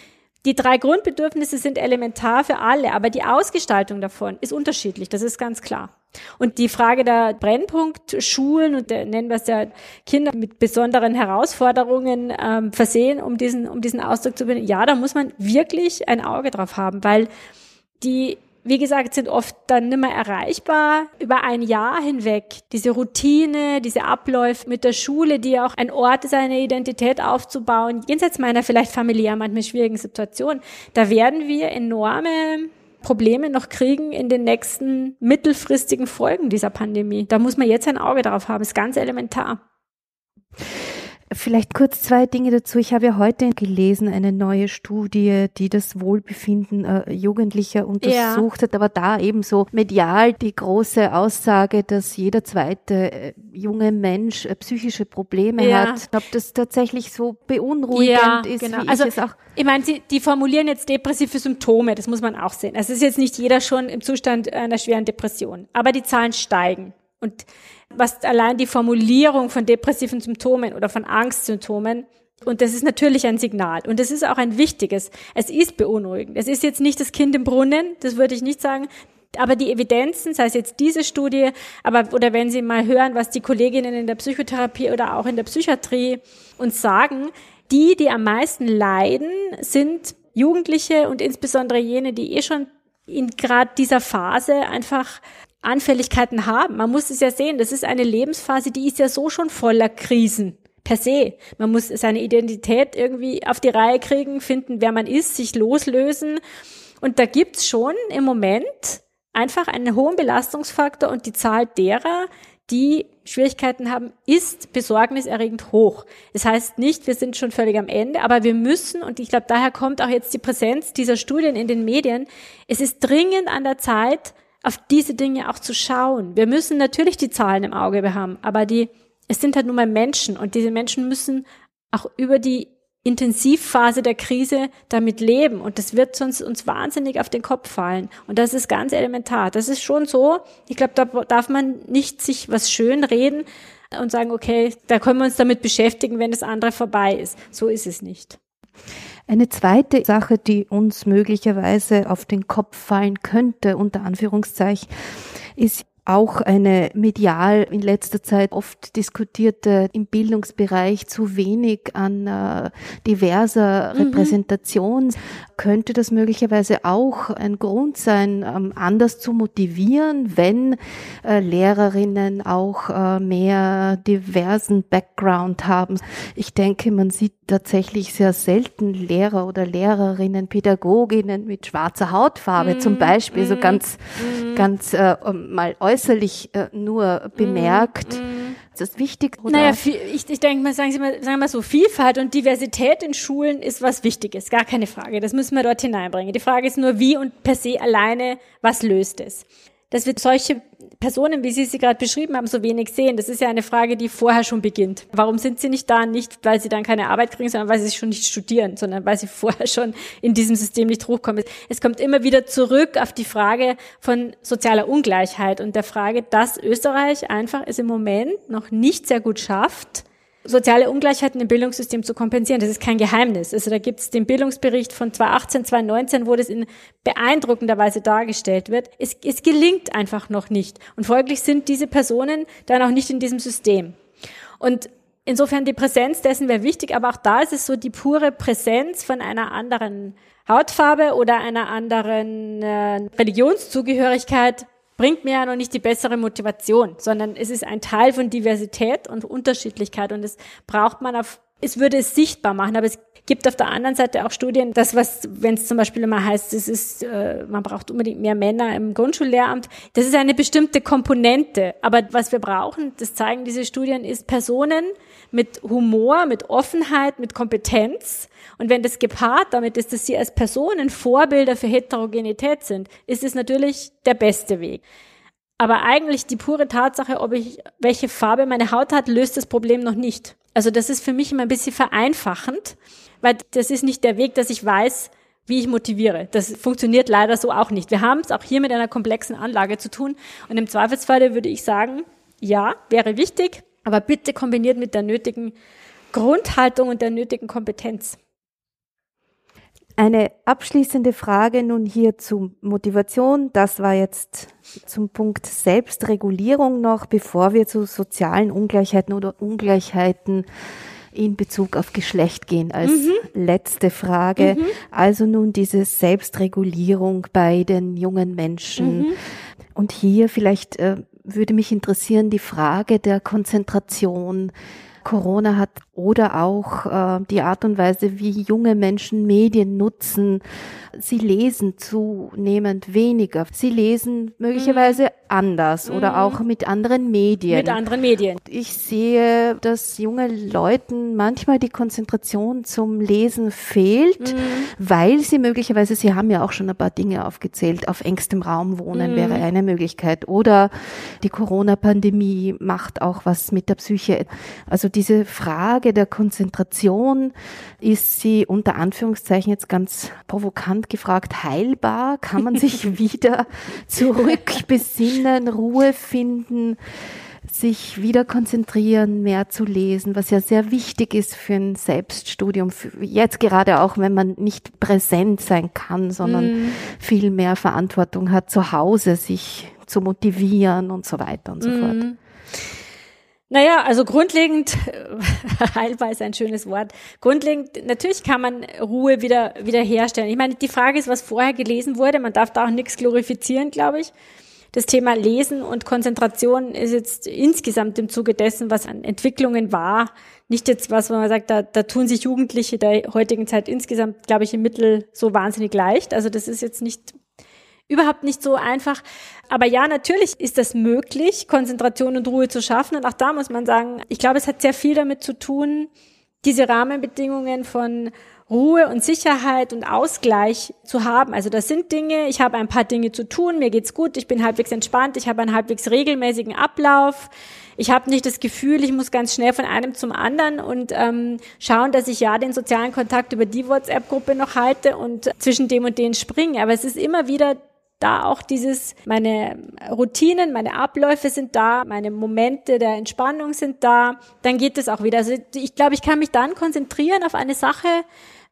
die drei Grundbedürfnisse sind elementar für alle, aber die Ausgestaltung davon ist unterschiedlich. Das ist ganz klar. Und die Frage der Brennpunktschulen und der, nennen wir es ja Kinder mit besonderen Herausforderungen ähm, versehen, um diesen, um diesen Ausdruck zu benennen, ja, da muss man wirklich ein Auge drauf haben, weil die wie gesagt, sind oft dann nimmer erreichbar über ein Jahr hinweg. Diese Routine, diese Abläufe mit der Schule, die auch ein Ort ist, eine Identität aufzubauen, jenseits meiner vielleicht familiär manchmal schwierigen Situation, da werden wir enorme Probleme noch kriegen in den nächsten mittelfristigen Folgen dieser Pandemie. Da muss man jetzt ein Auge drauf haben, ist ganz elementar. Vielleicht kurz zwei Dinge dazu. Ich habe ja heute gelesen, eine neue Studie, die das Wohlbefinden äh, Jugendlicher untersucht ja. hat, aber da eben so medial die große Aussage, dass jeder zweite äh, junge Mensch äh, psychische Probleme ja. hat. Ob das tatsächlich so beunruhigend ja, ist, genau. wie also, ich es auch. Ich meine, Sie, die formulieren jetzt depressive Symptome, das muss man auch sehen. Also es ist jetzt nicht jeder schon im Zustand einer schweren Depression, aber die Zahlen steigen. Und was allein die Formulierung von depressiven Symptomen oder von Angstsymptomen und das ist natürlich ein Signal. Und das ist auch ein wichtiges. Es ist beunruhigend. Es ist jetzt nicht das Kind im Brunnen, das würde ich nicht sagen. Aber die Evidenzen, sei es jetzt diese Studie, aber, oder wenn Sie mal hören, was die Kolleginnen in der Psychotherapie oder auch in der Psychiatrie uns sagen, die, die am meisten leiden, sind Jugendliche und insbesondere jene, die eh schon in gerade dieser Phase einfach Anfälligkeiten haben. Man muss es ja sehen, das ist eine Lebensphase, die ist ja so schon voller Krisen per se. Man muss seine Identität irgendwie auf die Reihe kriegen, finden, wer man ist, sich loslösen. Und da gibt's schon im Moment einfach einen hohen Belastungsfaktor und die Zahl derer, die Schwierigkeiten haben, ist besorgniserregend hoch. Das heißt nicht, wir sind schon völlig am Ende, aber wir müssen, und ich glaube, daher kommt auch jetzt die Präsenz dieser Studien in den Medien, es ist dringend an der Zeit, auf diese Dinge auch zu schauen. Wir müssen natürlich die Zahlen im Auge haben, aber die, es sind halt nun mal Menschen und diese Menschen müssen auch über die Intensivphase der Krise damit leben und das wird sonst uns wahnsinnig auf den Kopf fallen und das ist ganz elementar. Das ist schon so. Ich glaube, da darf man nicht sich was schön reden und sagen, okay, da können wir uns damit beschäftigen, wenn das andere vorbei ist. So ist es nicht. Eine zweite Sache, die uns möglicherweise auf den Kopf fallen könnte, unter Anführungszeichen, ist auch eine medial in letzter Zeit oft diskutierte im Bildungsbereich zu wenig an äh, diverser mhm. Repräsentation. Könnte das möglicherweise auch ein Grund sein, ähm, anders zu motivieren, wenn äh, Lehrerinnen auch äh, mehr diversen Background haben? Ich denke, man sieht tatsächlich sehr selten Lehrer oder Lehrerinnen, Pädagoginnen mit schwarzer Hautfarbe mm, zum Beispiel, so ganz, mm. ganz äh, mal äußerlich äh, nur bemerkt. Mm, ist das wichtig? Oder? Naja, ich, ich denke mal, sagen Sie mal, sagen wir mal so, Vielfalt und Diversität in Schulen ist was Wichtiges, gar keine Frage. Das müssen wir dort hineinbringen. Die Frage ist nur, wie und per se alleine, was löst es? Dass wir solche Personen, wie Sie sie gerade beschrieben haben, so wenig sehen, das ist ja eine Frage, die vorher schon beginnt. Warum sind sie nicht da? Nicht, weil sie dann keine Arbeit kriegen, sondern weil sie schon nicht studieren, sondern weil sie vorher schon in diesem System nicht hochkommen. Es kommt immer wieder zurück auf die Frage von sozialer Ungleichheit und der Frage, dass Österreich einfach es im Moment noch nicht sehr gut schafft, soziale Ungleichheiten im Bildungssystem zu kompensieren. Das ist kein Geheimnis. Also da gibt es den Bildungsbericht von 2018, 2019, wo das in beeindruckender Weise dargestellt wird. Es, es gelingt einfach noch nicht. Und folglich sind diese Personen dann auch nicht in diesem System. Und insofern die Präsenz dessen wäre wichtig, aber auch da ist es so die pure Präsenz von einer anderen Hautfarbe oder einer anderen äh, Religionszugehörigkeit bringt mir ja noch nicht die bessere Motivation, sondern es ist ein Teil von Diversität und Unterschiedlichkeit und es braucht man auf, es würde es sichtbar machen, aber es gibt auf der anderen Seite auch Studien, das was, wenn es zum Beispiel immer heißt, es ist, äh, man braucht unbedingt mehr Männer im Grundschullehramt, das ist eine bestimmte Komponente. Aber was wir brauchen, das zeigen diese Studien, ist Personen mit Humor, mit Offenheit, mit Kompetenz, und wenn das gepaart damit ist, dass sie als Personen Vorbilder für Heterogenität sind, ist es natürlich der beste Weg. Aber eigentlich die pure Tatsache, ob ich, welche Farbe meine Haut hat, löst das Problem noch nicht. Also das ist für mich immer ein bisschen vereinfachend, weil das ist nicht der Weg, dass ich weiß, wie ich motiviere. Das funktioniert leider so auch nicht. Wir haben es auch hier mit einer komplexen Anlage zu tun. Und im Zweifelsfall würde ich sagen, ja, wäre wichtig, aber bitte kombiniert mit der nötigen Grundhaltung und der nötigen Kompetenz. Eine abschließende Frage nun hier zu Motivation. Das war jetzt zum Punkt Selbstregulierung noch, bevor wir zu sozialen Ungleichheiten oder Ungleichheiten in Bezug auf Geschlecht gehen als mhm. letzte Frage. Mhm. Also nun diese Selbstregulierung bei den jungen Menschen. Mhm. Und hier vielleicht äh, würde mich interessieren die Frage der Konzentration. Corona hat oder auch äh, die Art und Weise, wie junge Menschen Medien nutzen. Sie lesen zunehmend weniger. Sie lesen möglicherweise mhm. anders mhm. oder auch mit anderen Medien. Mit anderen Medien. Ich sehe, dass junge Leuten manchmal die Konzentration zum Lesen fehlt, mhm. weil sie möglicherweise, Sie haben ja auch schon ein paar Dinge aufgezählt, auf engstem Raum wohnen mhm. wäre eine Möglichkeit. Oder die Corona-Pandemie macht auch was mit der Psyche. Also diese Frage, Frage der Konzentration ist sie unter Anführungszeichen jetzt ganz provokant gefragt heilbar? Kann man sich wieder zurückbesinnen, Ruhe finden? sich wieder konzentrieren, mehr zu lesen, was ja sehr wichtig ist für ein Selbststudium. Jetzt gerade auch, wenn man nicht präsent sein kann, sondern mm. viel mehr Verantwortung hat, zu Hause sich zu motivieren und so weiter und so mm. fort. Naja, also grundlegend, heilbar ist ein schönes Wort. Grundlegend, natürlich kann man Ruhe wieder, wieder herstellen. Ich meine, die Frage ist, was vorher gelesen wurde. Man darf da auch nichts glorifizieren, glaube ich. Das Thema Lesen und Konzentration ist jetzt insgesamt im Zuge dessen, was an Entwicklungen war, nicht jetzt was, wo man sagt, da, da tun sich Jugendliche der heutigen Zeit insgesamt, glaube ich, im Mittel so wahnsinnig leicht. Also das ist jetzt nicht überhaupt nicht so einfach. Aber ja, natürlich ist das möglich, Konzentration und Ruhe zu schaffen. Und auch da muss man sagen, ich glaube, es hat sehr viel damit zu tun, diese Rahmenbedingungen von Ruhe und Sicherheit und Ausgleich zu haben. Also das sind Dinge, ich habe ein paar Dinge zu tun, mir geht's gut, ich bin halbwegs entspannt, ich habe einen halbwegs regelmäßigen Ablauf. Ich habe nicht das Gefühl, ich muss ganz schnell von einem zum anderen und ähm, schauen, dass ich ja den sozialen Kontakt über die WhatsApp-Gruppe noch halte und zwischen dem und den springe. Aber es ist immer wieder da auch dieses, meine Routinen, meine Abläufe sind da, meine Momente der Entspannung sind da, dann geht es auch wieder. Also ich glaube, ich kann mich dann konzentrieren auf eine Sache,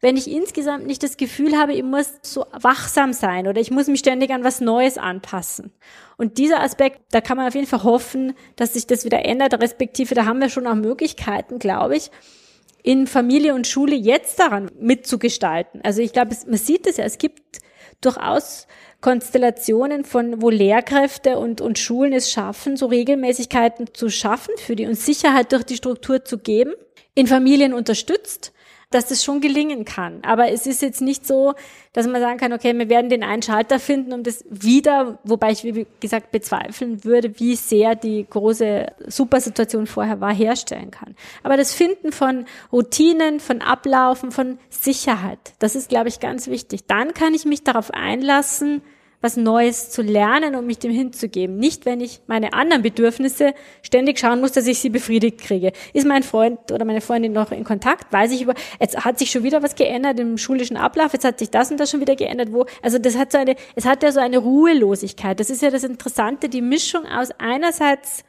wenn ich insgesamt nicht das Gefühl habe, ich muss so wachsam sein oder ich muss mich ständig an was Neues anpassen. Und dieser Aspekt, da kann man auf jeden Fall hoffen, dass sich das wieder ändert, respektive da haben wir schon auch Möglichkeiten, glaube ich, in Familie und Schule jetzt daran mitzugestalten. Also ich glaube, man sieht es ja, es gibt durchaus Konstellationen von, wo Lehrkräfte und, und Schulen es schaffen, so Regelmäßigkeiten zu schaffen für die und Sicherheit durch die Struktur zu geben, in Familien unterstützt, dass es schon gelingen kann. Aber es ist jetzt nicht so, dass man sagen kann, okay, wir werden den einen Schalter finden, um das wieder, wobei ich, wie gesagt, bezweifeln würde, wie sehr die große Supersituation vorher war, herstellen kann. Aber das Finden von Routinen, von Ablaufen, von Sicherheit, das ist, glaube ich, ganz wichtig. Dann kann ich mich darauf einlassen, was Neues zu lernen und mich dem hinzugeben. Nicht, wenn ich meine anderen Bedürfnisse ständig schauen muss, dass ich sie befriedigt kriege. Ist mein Freund oder meine Freundin noch in Kontakt? Weiß ich über, jetzt hat sich schon wieder was geändert im schulischen Ablauf, jetzt hat sich das und das schon wieder geändert, wo, also das hat so eine, es hat ja so eine Ruhelosigkeit. Das ist ja das Interessante, die Mischung aus einerseits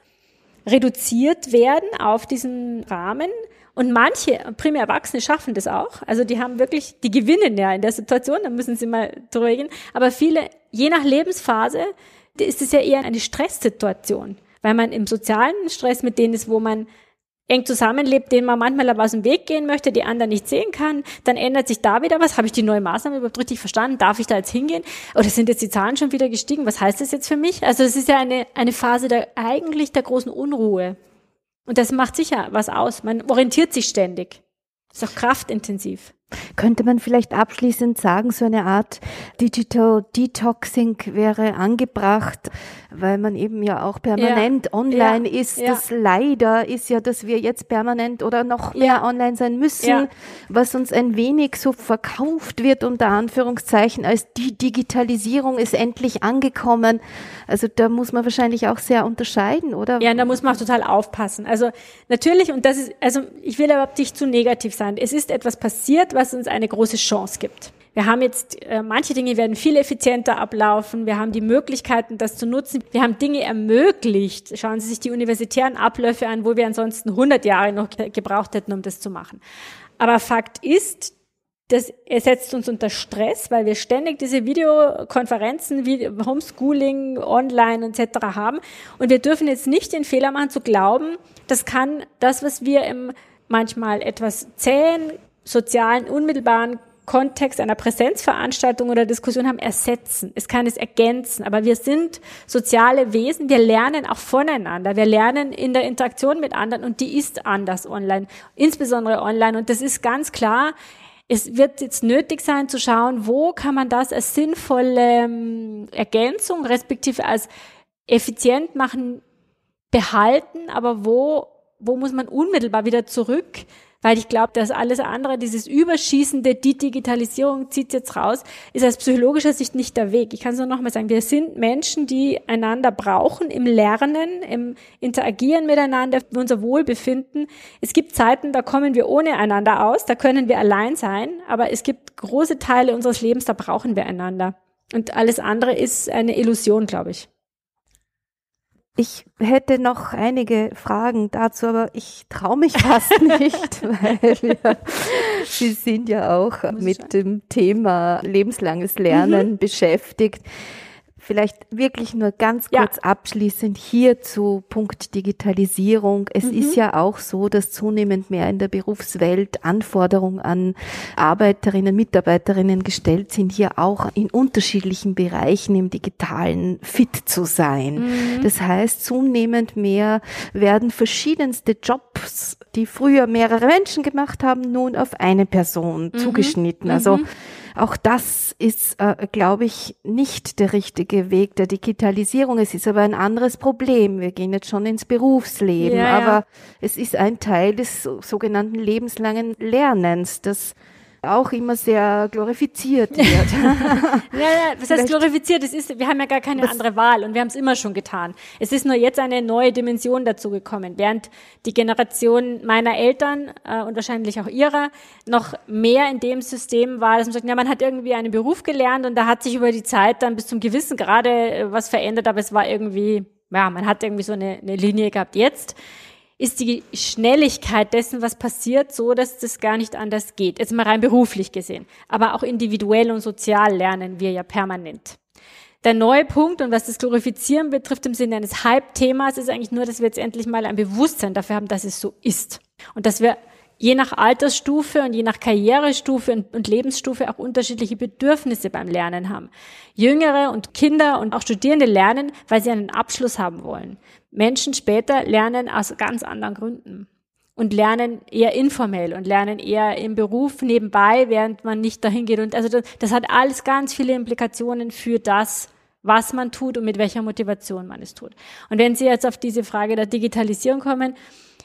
reduziert werden auf diesen Rahmen, und manche, primär Erwachsene, schaffen das auch. Also die haben wirklich, die gewinnen ja in der Situation, da müssen sie mal drüber gehen. Aber viele, je nach Lebensphase, ist es ja eher eine Stresssituation. Weil man im sozialen Stress mit denen ist, wo man eng zusammenlebt, den man manchmal aber aus dem Weg gehen möchte, die anderen nicht sehen kann, dann ändert sich da wieder was. Habe ich die neue Maßnahme überhaupt richtig verstanden? Darf ich da jetzt hingehen? Oder sind jetzt die Zahlen schon wieder gestiegen? Was heißt das jetzt für mich? Also es ist ja eine, eine Phase der eigentlich der großen Unruhe. Und das macht sicher was aus. Man orientiert sich ständig. Ist auch kraftintensiv. Könnte man vielleicht abschließend sagen, so eine Art Digital Detoxing wäre angebracht, weil man eben ja auch permanent ja. online ja. ist. Ja. Das leider ist ja, dass wir jetzt permanent oder noch mehr online sein müssen, was uns ein wenig so verkauft wird, unter Anführungszeichen, als die Digitalisierung ist endlich angekommen. Also da muss man wahrscheinlich auch sehr unterscheiden, oder? Ja, da muss man auch total aufpassen. Also natürlich, und das ist, also ich will überhaupt nicht zu negativ sein. Es ist etwas passiert, was uns eine große Chance gibt. Wir haben jetzt, äh, manche Dinge werden viel effizienter ablaufen. Wir haben die Möglichkeiten, das zu nutzen. Wir haben Dinge ermöglicht. Schauen Sie sich die universitären Abläufe an, wo wir ansonsten 100 Jahre noch gebraucht hätten, um das zu machen. Aber Fakt ist, das setzt uns unter Stress, weil wir ständig diese Videokonferenzen, Homeschooling, Online etc. haben. Und wir dürfen jetzt nicht den Fehler machen zu glauben, das kann das, was wir im manchmal etwas zähen, sozialen, unmittelbaren Kontext einer Präsenzveranstaltung oder Diskussion haben, ersetzen. Es kann es ergänzen. Aber wir sind soziale Wesen. Wir lernen auch voneinander. Wir lernen in der Interaktion mit anderen und die ist anders online, insbesondere online. Und das ist ganz klar. Es wird jetzt nötig sein zu schauen, wo kann man das als sinnvolle ähm, Ergänzung respektive als effizient machen behalten, aber wo, wo muss man unmittelbar wieder zurück weil ich glaube, dass alles andere, dieses Überschießende, die Digitalisierung zieht jetzt raus, ist aus psychologischer Sicht nicht der Weg. Ich kann es nur nochmal sagen, wir sind Menschen, die einander brauchen im Lernen, im Interagieren miteinander, unser Wohlbefinden. Es gibt Zeiten, da kommen wir ohne einander aus, da können wir allein sein, aber es gibt große Teile unseres Lebens, da brauchen wir einander. Und alles andere ist eine Illusion, glaube ich. Ich hätte noch einige Fragen dazu, aber ich traue mich fast nicht, weil wir, Sie sind ja auch mit dem Thema lebenslanges Lernen mhm. beschäftigt. Vielleicht wirklich nur ganz kurz ja. abschließend hier zu Punkt Digitalisierung. Es mhm. ist ja auch so, dass zunehmend mehr in der Berufswelt Anforderungen an Arbeiterinnen, Mitarbeiterinnen gestellt sind, hier auch in unterschiedlichen Bereichen im digitalen fit zu sein. Mhm. Das heißt, zunehmend mehr werden verschiedenste Jobs, die früher mehrere Menschen gemacht haben, nun auf eine Person mhm. zugeschnitten. Also mhm. Auch das ist, äh, glaube ich, nicht der richtige Weg der Digitalisierung. Es ist aber ein anderes Problem. Wir gehen jetzt schon ins Berufsleben, ja, aber ja. es ist ein Teil des sogenannten lebenslangen Lernens, das auch immer sehr glorifiziert wird. ja, ja, was heißt glorifiziert? Es ist, wir haben ja gar keine andere Wahl und wir haben es immer schon getan. Es ist nur jetzt eine neue Dimension dazu gekommen, während die Generation meiner Eltern äh, und wahrscheinlich auch ihrer noch mehr in dem System war, dass man sagt, ja, man hat irgendwie einen Beruf gelernt und da hat sich über die Zeit dann bis zum gewissen Grade äh, was verändert, aber es war irgendwie, ja, man hat irgendwie so eine, eine Linie gehabt. Jetzt ist die Schnelligkeit dessen, was passiert, so, dass das gar nicht anders geht. Jetzt mal rein beruflich gesehen. Aber auch individuell und sozial lernen wir ja permanent. Der neue Punkt und was das Glorifizieren betrifft im Sinne eines Hype-Themas ist eigentlich nur, dass wir jetzt endlich mal ein Bewusstsein dafür haben, dass es so ist. Und dass wir je nach Altersstufe und je nach Karrierestufe und, Lebensstufe auch unterschiedliche Bedürfnisse beim Lernen haben. Jüngere und Kinder und auch Studierende lernen, weil sie einen Abschluss haben wollen. Menschen später lernen aus ganz anderen Gründen und lernen eher informell und lernen eher im Beruf nebenbei, während man nicht dahin geht. Und also das, das hat alles ganz viele Implikationen für das, was man tut und mit welcher Motivation man es tut. Und wenn Sie jetzt auf diese Frage der Digitalisierung kommen,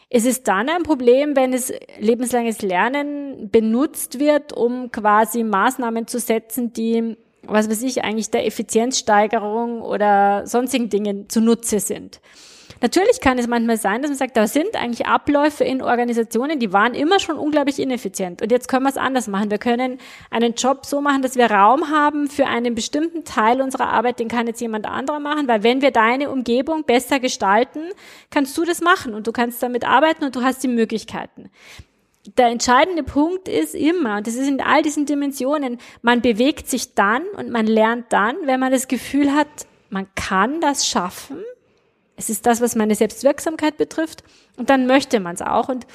es ist dann ein Problem, wenn es lebenslanges Lernen benutzt wird, um quasi Maßnahmen zu setzen, die, was weiß ich, eigentlich der Effizienzsteigerung oder sonstigen Dingen zunutze sind. Natürlich kann es manchmal sein, dass man sagt, da sind eigentlich Abläufe in Organisationen, die waren immer schon unglaublich ineffizient. Und jetzt können wir es anders machen. Wir können einen Job so machen, dass wir Raum haben für einen bestimmten Teil unserer Arbeit, den kann jetzt jemand anderer machen, weil wenn wir deine Umgebung besser gestalten, kannst du das machen und du kannst damit arbeiten und du hast die Möglichkeiten der entscheidende Punkt ist immer, und das ist in all diesen Dimensionen, man bewegt sich dann und man lernt dann, wenn man das Gefühl hat, man kann das schaffen es ist das, was meine Selbstwirksamkeit betrifft. Und dann möchte man es auch. Und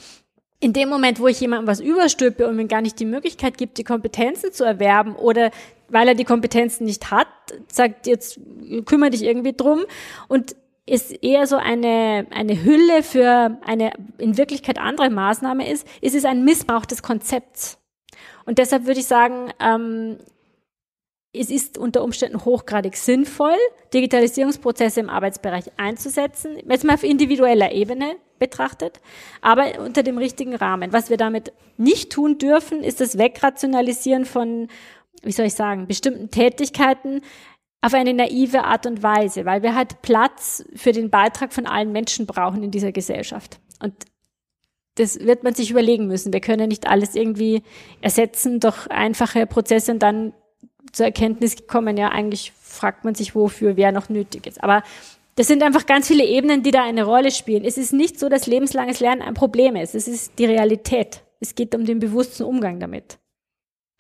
in dem Moment, wo ich jemandem was überstülpe und mir gar nicht die Möglichkeit gibt, die Kompetenzen zu erwerben oder weil er die Kompetenzen nicht hat, sagt jetzt kümmere dich irgendwie drum und ist eher so eine, eine Hülle für eine in Wirklichkeit andere Maßnahme ist, ist es ein Missbrauch des Konzepts. Und deshalb würde ich sagen, ähm, es ist unter Umständen hochgradig sinnvoll, Digitalisierungsprozesse im Arbeitsbereich einzusetzen, jetzt mal auf individueller Ebene betrachtet, aber unter dem richtigen Rahmen. Was wir damit nicht tun dürfen, ist das Wegrationalisieren von, wie soll ich sagen, bestimmten Tätigkeiten auf eine naive Art und Weise, weil wir halt Platz für den Beitrag von allen Menschen brauchen in dieser Gesellschaft. Und das wird man sich überlegen müssen. Wir können nicht alles irgendwie ersetzen durch einfache Prozesse und dann zur Erkenntnis gekommen, ja, eigentlich fragt man sich, wofür wer noch nötig ist. Aber das sind einfach ganz viele Ebenen, die da eine Rolle spielen. Es ist nicht so, dass lebenslanges Lernen ein Problem ist. Es ist die Realität. Es geht um den bewussten Umgang damit.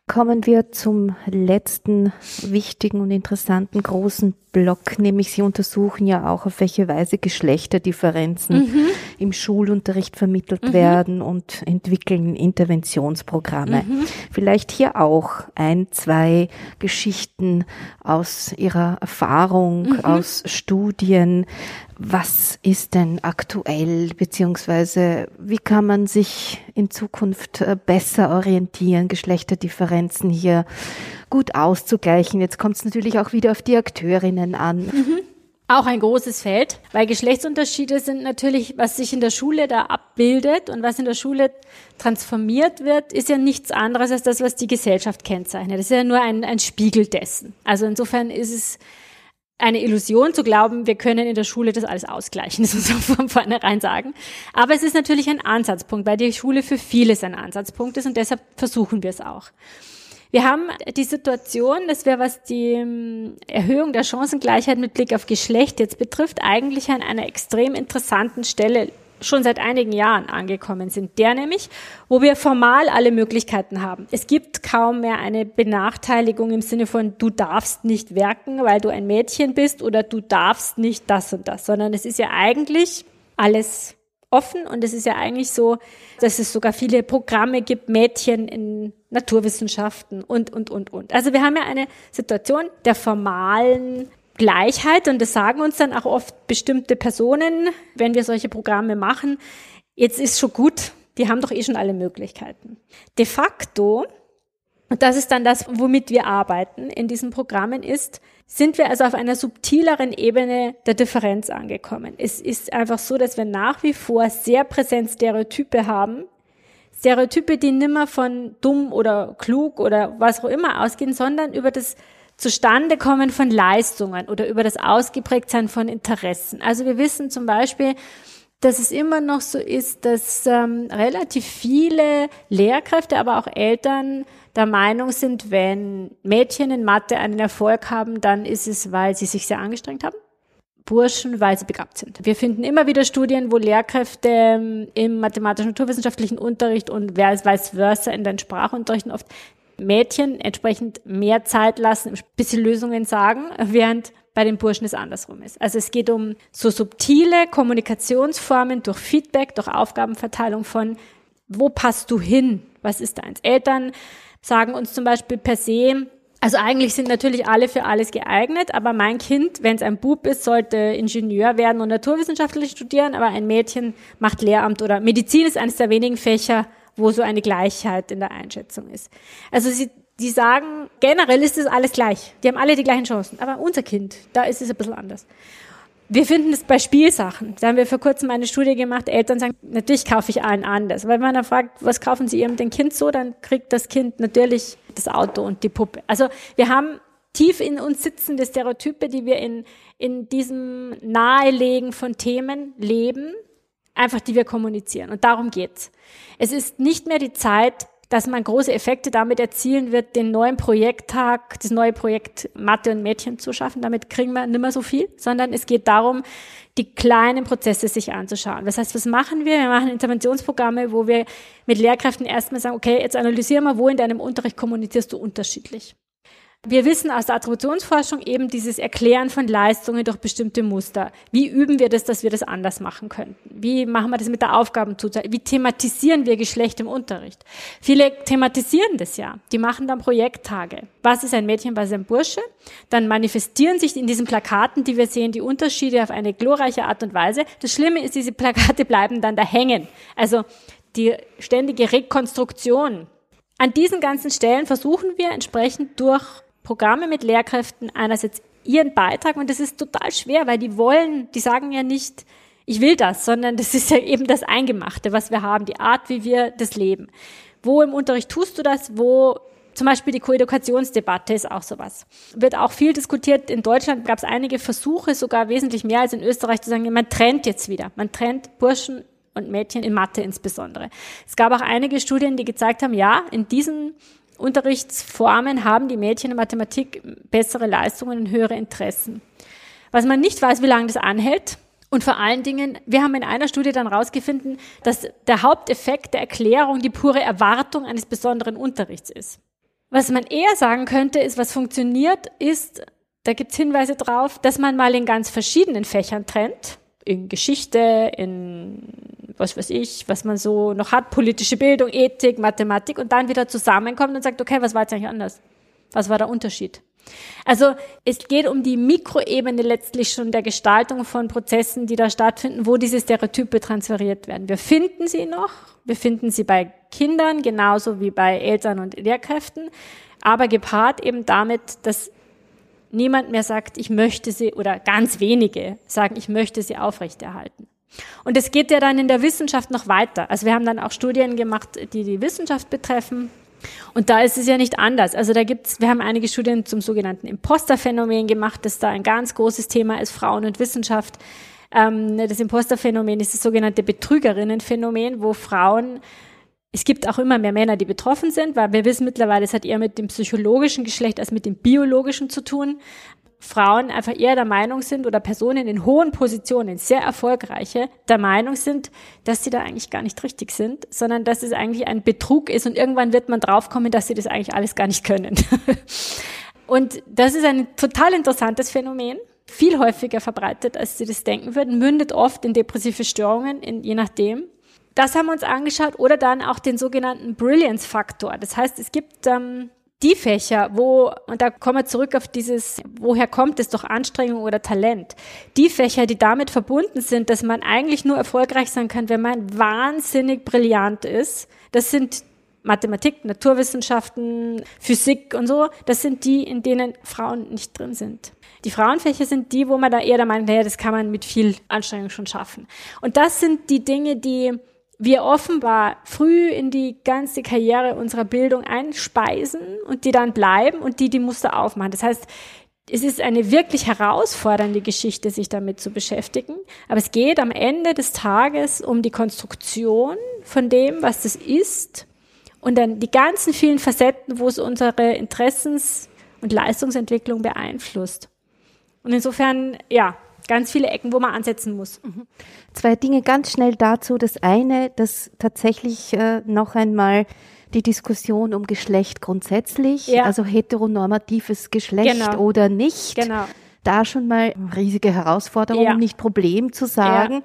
Kommen wir zum letzten wichtigen und interessanten großen Block, nämlich Sie untersuchen ja auch, auf welche Weise Geschlechterdifferenzen mhm. im Schulunterricht vermittelt mhm. werden und entwickeln Interventionsprogramme. Mhm. Vielleicht hier auch ein, zwei Geschichten aus Ihrer Erfahrung, mhm. aus Studien. Was ist denn aktuell, beziehungsweise wie kann man sich in Zukunft äh, besser orientieren, Geschlechterdifferenzen hier gut auszugleichen? Jetzt kommt es natürlich auch wieder auf die Akteurinnen an. Mhm. Auch ein großes Feld, weil Geschlechtsunterschiede sind natürlich, was sich in der Schule da abbildet und was in der Schule transformiert wird, ist ja nichts anderes als das, was die Gesellschaft kennzeichnet. Das ist ja nur ein, ein Spiegel dessen. Also insofern ist es eine Illusion zu glauben, wir können in der Schule das alles ausgleichen, das muss man von vornherein sagen. Aber es ist natürlich ein Ansatzpunkt, weil die Schule für vieles ein Ansatzpunkt ist und deshalb versuchen wir es auch. Wir haben die Situation, dass wir, was die ähm, Erhöhung der Chancengleichheit mit Blick auf Geschlecht jetzt betrifft, eigentlich an einer extrem interessanten Stelle schon seit einigen Jahren angekommen sind. Der nämlich, wo wir formal alle Möglichkeiten haben. Es gibt kaum mehr eine Benachteiligung im Sinne von, du darfst nicht werken, weil du ein Mädchen bist oder du darfst nicht das und das, sondern es ist ja eigentlich alles offen und es ist ja eigentlich so, dass es sogar viele Programme gibt, Mädchen in Naturwissenschaften und, und, und, und. Also wir haben ja eine Situation der formalen Gleichheit und das sagen uns dann auch oft bestimmte Personen, wenn wir solche Programme machen. Jetzt ist schon gut, die haben doch eh schon alle Möglichkeiten. De facto, und das ist dann das, womit wir arbeiten in diesen Programmen, ist, sind wir also auf einer subtileren Ebene der Differenz angekommen. Es ist einfach so, dass wir nach wie vor sehr präsent Stereotype haben, Stereotype, die nimmer von dumm oder klug oder was auch immer ausgehen, sondern über das Zustandekommen von Leistungen oder über das Ausgeprägtsein von Interessen. Also wir wissen zum Beispiel, dass es immer noch so ist, dass ähm, relativ viele Lehrkräfte, aber auch Eltern der Meinung sind, wenn Mädchen in Mathe einen Erfolg haben, dann ist es, weil sie sich sehr angestrengt haben. Burschen, weil sie begabt sind. Wir finden immer wieder Studien, wo Lehrkräfte ähm, im mathematischen naturwissenschaftlichen Unterricht und vice versa in den Sprachunterrichten oft Mädchen entsprechend mehr Zeit lassen, bis sie Lösungen sagen, während bei den Burschen es andersrum ist. Also es geht um so subtile Kommunikationsformen durch Feedback, durch Aufgabenverteilung von, wo passt du hin? Was ist deins? Eltern sagen uns zum Beispiel per se, also eigentlich sind natürlich alle für alles geeignet, aber mein Kind, wenn es ein Bub ist, sollte Ingenieur werden und naturwissenschaftlich studieren, aber ein Mädchen macht Lehramt oder Medizin ist eines der wenigen Fächer, wo so eine Gleichheit in der Einschätzung ist. Also sie die sagen, generell ist es alles gleich. Die haben alle die gleichen Chancen. Aber unser Kind, da ist es ein bisschen anders. Wir finden es bei Spielsachen. Da haben wir vor kurzem eine Studie gemacht. Eltern sagen, natürlich kaufe ich allen anders. Weil wenn man fragt, was kaufen Sie Ihrem Kind so, dann kriegt das Kind natürlich das Auto und die Puppe. Also wir haben tief in uns sitzende Stereotype, die wir in, in diesem Nahelegen von Themen leben, einfach die wir kommunizieren. Und darum geht's. Es ist nicht mehr die Zeit, dass man große Effekte damit erzielen wird, den neuen Projekttag, das neue Projekt Mathe und Mädchen zu schaffen. Damit kriegen wir nicht mehr so viel, sondern es geht darum, die kleinen Prozesse sich anzuschauen. Das heißt, was machen wir? Wir machen Interventionsprogramme, wo wir mit Lehrkräften erstmal sagen, okay, jetzt analysieren wir, wo in deinem Unterricht kommunizierst du unterschiedlich. Wir wissen aus der Attributionsforschung eben dieses Erklären von Leistungen durch bestimmte Muster. Wie üben wir das, dass wir das anders machen könnten? Wie machen wir das mit der Aufgabenzuteilung? Wie thematisieren wir Geschlecht im Unterricht? Viele thematisieren das ja. Die machen dann Projekttage. Was ist ein Mädchen, was ist ein Bursche? Dann manifestieren sich in diesen Plakaten, die wir sehen, die Unterschiede auf eine glorreiche Art und Weise. Das Schlimme ist, diese Plakate bleiben dann da hängen. Also die ständige Rekonstruktion an diesen ganzen Stellen versuchen wir entsprechend durch Programme mit Lehrkräften einerseits ihren Beitrag und das ist total schwer, weil die wollen, die sagen ja nicht, ich will das, sondern das ist ja eben das Eingemachte, was wir haben, die Art, wie wir das leben. Wo im Unterricht tust du das, wo zum Beispiel die Koedukationsdebatte ist auch sowas. Wird auch viel diskutiert. In Deutschland gab es einige Versuche, sogar wesentlich mehr als in Österreich, zu sagen, man trennt jetzt wieder. Man trennt Burschen und Mädchen in Mathe insbesondere. Es gab auch einige Studien, die gezeigt haben, ja, in diesen Unterrichtsformen haben die Mädchen in Mathematik bessere Leistungen und höhere Interessen. Was man nicht weiß, wie lange das anhält. Und vor allen Dingen, wir haben in einer Studie dann herausgefunden, dass der Haupteffekt der Erklärung die pure Erwartung eines besonderen Unterrichts ist. Was man eher sagen könnte, ist, was funktioniert, ist, da gibt es Hinweise drauf, dass man mal in ganz verschiedenen Fächern trennt in Geschichte, in was weiß ich, was man so noch hat, politische Bildung, Ethik, Mathematik und dann wieder zusammenkommt und sagt, okay, was war jetzt eigentlich anders? Was war der Unterschied? Also es geht um die Mikroebene letztlich schon der Gestaltung von Prozessen, die da stattfinden, wo diese Stereotype transferiert werden. Wir finden sie noch, wir finden sie bei Kindern genauso wie bei Eltern und Lehrkräften, aber gepaart eben damit, dass niemand mehr sagt, ich möchte sie, oder ganz wenige sagen, ich möchte sie aufrechterhalten. Und es geht ja dann in der Wissenschaft noch weiter. Also wir haben dann auch Studien gemacht, die die Wissenschaft betreffen. Und da ist es ja nicht anders. Also da gibt's, wir haben einige Studien zum sogenannten Imposterphänomen gemacht, das da ein ganz großes Thema ist, Frauen und Wissenschaft. Ähm, das Imposterphänomen ist das sogenannte Betrügerinnenphänomen, wo Frauen es gibt auch immer mehr Männer, die betroffen sind, weil wir wissen mittlerweile, es hat eher mit dem psychologischen Geschlecht als mit dem biologischen zu tun. Frauen einfach eher der Meinung sind oder Personen in hohen Positionen, sehr erfolgreiche, der Meinung sind, dass sie da eigentlich gar nicht richtig sind, sondern dass es eigentlich ein Betrug ist und irgendwann wird man draufkommen, dass sie das eigentlich alles gar nicht können. und das ist ein total interessantes Phänomen, viel häufiger verbreitet, als sie das denken würden, mündet oft in depressive Störungen, in, je nachdem. Das haben wir uns angeschaut oder dann auch den sogenannten Brilliance-Faktor. Das heißt, es gibt ähm, die Fächer, wo, und da kommen wir zurück auf dieses, woher kommt es doch Anstrengung oder Talent? Die Fächer, die damit verbunden sind, dass man eigentlich nur erfolgreich sein kann, wenn man wahnsinnig brillant ist, das sind Mathematik, Naturwissenschaften, Physik und so, das sind die, in denen Frauen nicht drin sind. Die Frauenfächer sind die, wo man da eher der Meinung, naja, das kann man mit viel Anstrengung schon schaffen. Und das sind die Dinge, die wir offenbar früh in die ganze Karriere unserer Bildung einspeisen und die dann bleiben und die die Muster aufmachen. Das heißt, es ist eine wirklich herausfordernde Geschichte, sich damit zu beschäftigen. Aber es geht am Ende des Tages um die Konstruktion von dem, was das ist und dann die ganzen vielen Facetten, wo es unsere Interessens- und Leistungsentwicklung beeinflusst. Und insofern, ja, ganz viele Ecken, wo man ansetzen muss. Mhm. Zwei Dinge ganz schnell dazu. Das eine, dass tatsächlich äh, noch einmal die Diskussion um Geschlecht grundsätzlich, ja. also heteronormatives Geschlecht genau. oder nicht. Genau. Da schon mal riesige Herausforderung, ja. nicht Problem zu sagen. Ja.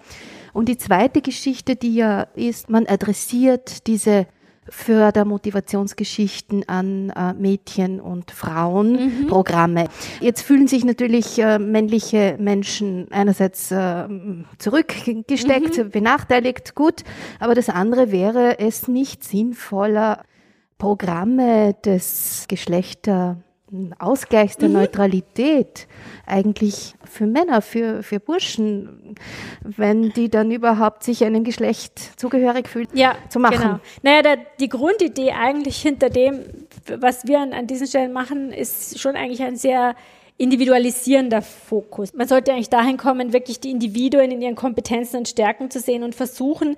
Und die zweite Geschichte, die ja ist, man adressiert diese Fördermotivationsgeschichten an äh, Mädchen und Frauenprogramme. Mhm. Jetzt fühlen sich natürlich äh, männliche Menschen einerseits äh, zurückgesteckt, mhm. benachteiligt, gut, aber das andere wäre es nicht sinnvoller, Programme des Geschlechter Ausgleichs der mhm. Neutralität eigentlich für Männer, für, für Burschen, wenn die dann überhaupt sich einem Geschlecht zugehörig fühlen, ja, zu machen. Genau. Naja, der, die Grundidee eigentlich hinter dem, was wir an, an diesen Stellen machen, ist schon eigentlich ein sehr individualisierender Fokus. Man sollte eigentlich dahin kommen, wirklich die Individuen in ihren Kompetenzen und Stärken zu sehen und versuchen,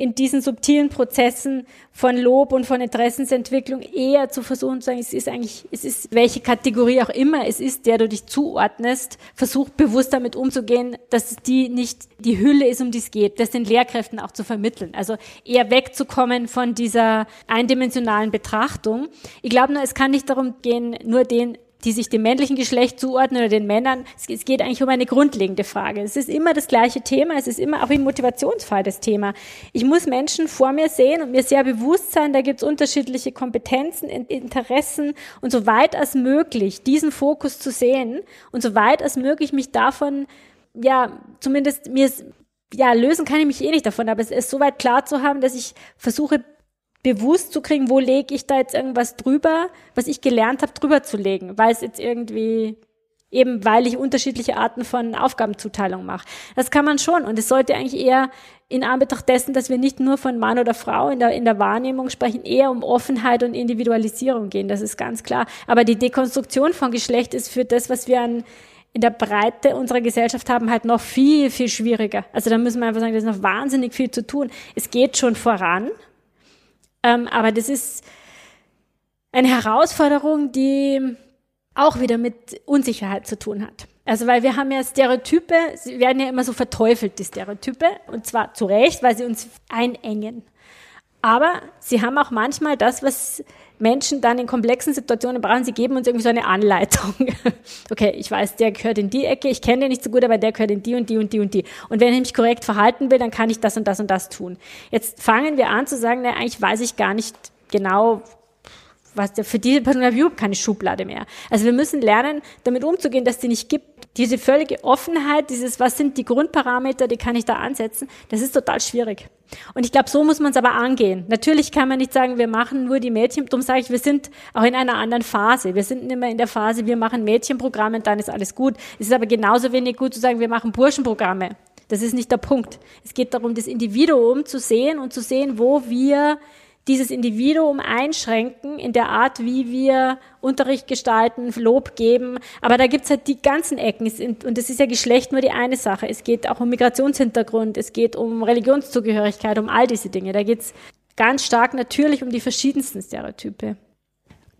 in diesen subtilen Prozessen von Lob und von Interessensentwicklung eher zu versuchen zu sagen, es ist eigentlich, es ist welche Kategorie auch immer es ist, der du dich zuordnest, versuch bewusst damit umzugehen, dass die nicht die Hülle ist, um die es geht, das den Lehrkräften auch zu vermitteln. Also eher wegzukommen von dieser eindimensionalen Betrachtung. Ich glaube nur, es kann nicht darum gehen, nur den die sich dem männlichen Geschlecht zuordnen oder den Männern. Es, geht eigentlich um eine grundlegende Frage. Es ist immer das gleiche Thema. Es ist immer auch im Motivationsfall das Thema. Ich muss Menschen vor mir sehen und mir sehr bewusst sein, da gibt es unterschiedliche Kompetenzen, Interessen und so weit als möglich diesen Fokus zu sehen und so weit als möglich mich davon, ja, zumindest mir, ja, lösen kann ich mich eh nicht davon, aber es ist so weit klar zu haben, dass ich versuche, bewusst zu kriegen, wo lege ich da jetzt irgendwas drüber, was ich gelernt habe, drüber zu legen, weil es jetzt irgendwie eben weil ich unterschiedliche Arten von Aufgabenzuteilung mache. Das kann man schon und es sollte eigentlich eher in Anbetracht dessen, dass wir nicht nur von Mann oder Frau in der, in der Wahrnehmung sprechen, eher um Offenheit und Individualisierung gehen, das ist ganz klar. Aber die Dekonstruktion von Geschlecht ist für das, was wir an in der Breite unserer Gesellschaft haben, halt noch viel, viel schwieriger. Also da müssen wir einfach sagen, da ist noch wahnsinnig viel zu tun. Es geht schon voran, ähm, aber das ist eine Herausforderung, die auch wieder mit Unsicherheit zu tun hat. Also weil wir haben ja Stereotype, sie werden ja immer so verteufelt, die Stereotype, und zwar zu Recht, weil sie uns einengen. Aber sie haben auch manchmal das, was Menschen dann in komplexen Situationen brauchen. Sie geben uns irgendwie so eine Anleitung. okay, ich weiß, der gehört in die Ecke, ich kenne den nicht so gut, aber der gehört in die und die und die und die. Und wenn ich mich korrekt verhalten will, dann kann ich das und das und das tun. Jetzt fangen wir an zu sagen, na, eigentlich weiß ich gar nicht genau, was der, für diese Person habe ich überhaupt keine Schublade mehr. Also wir müssen lernen, damit umzugehen, dass die nicht gibt. Diese völlige Offenheit, dieses, was sind die Grundparameter, die kann ich da ansetzen, das ist total schwierig. Und ich glaube, so muss man es aber angehen. Natürlich kann man nicht sagen, wir machen nur die Mädchen, darum sage ich, wir sind auch in einer anderen Phase. Wir sind nicht mehr in der Phase, wir machen Mädchenprogramme dann ist alles gut. Es ist aber genauso wenig gut zu sagen, wir machen Burschenprogramme. Das ist nicht der Punkt. Es geht darum, das Individuum zu sehen und zu sehen, wo wir dieses Individuum einschränken in der Art, wie wir Unterricht gestalten, Lob geben. Aber da gibt's halt die ganzen Ecken. Und das ist ja Geschlecht nur die eine Sache. Es geht auch um Migrationshintergrund, es geht um Religionszugehörigkeit, um all diese Dinge. Da geht's ganz stark natürlich um die verschiedensten Stereotype.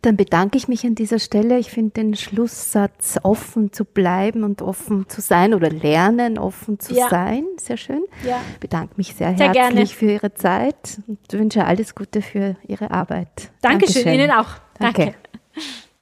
Dann bedanke ich mich an dieser Stelle. Ich finde den Schlusssatz, offen zu bleiben und offen zu sein oder lernen, offen zu ja. sein, sehr schön. Ja. Bedanke mich sehr, sehr herzlich gerne. für Ihre Zeit und wünsche alles Gute für Ihre Arbeit. Dankeschön, Dankeschön. Ihnen auch. Danke. Danke.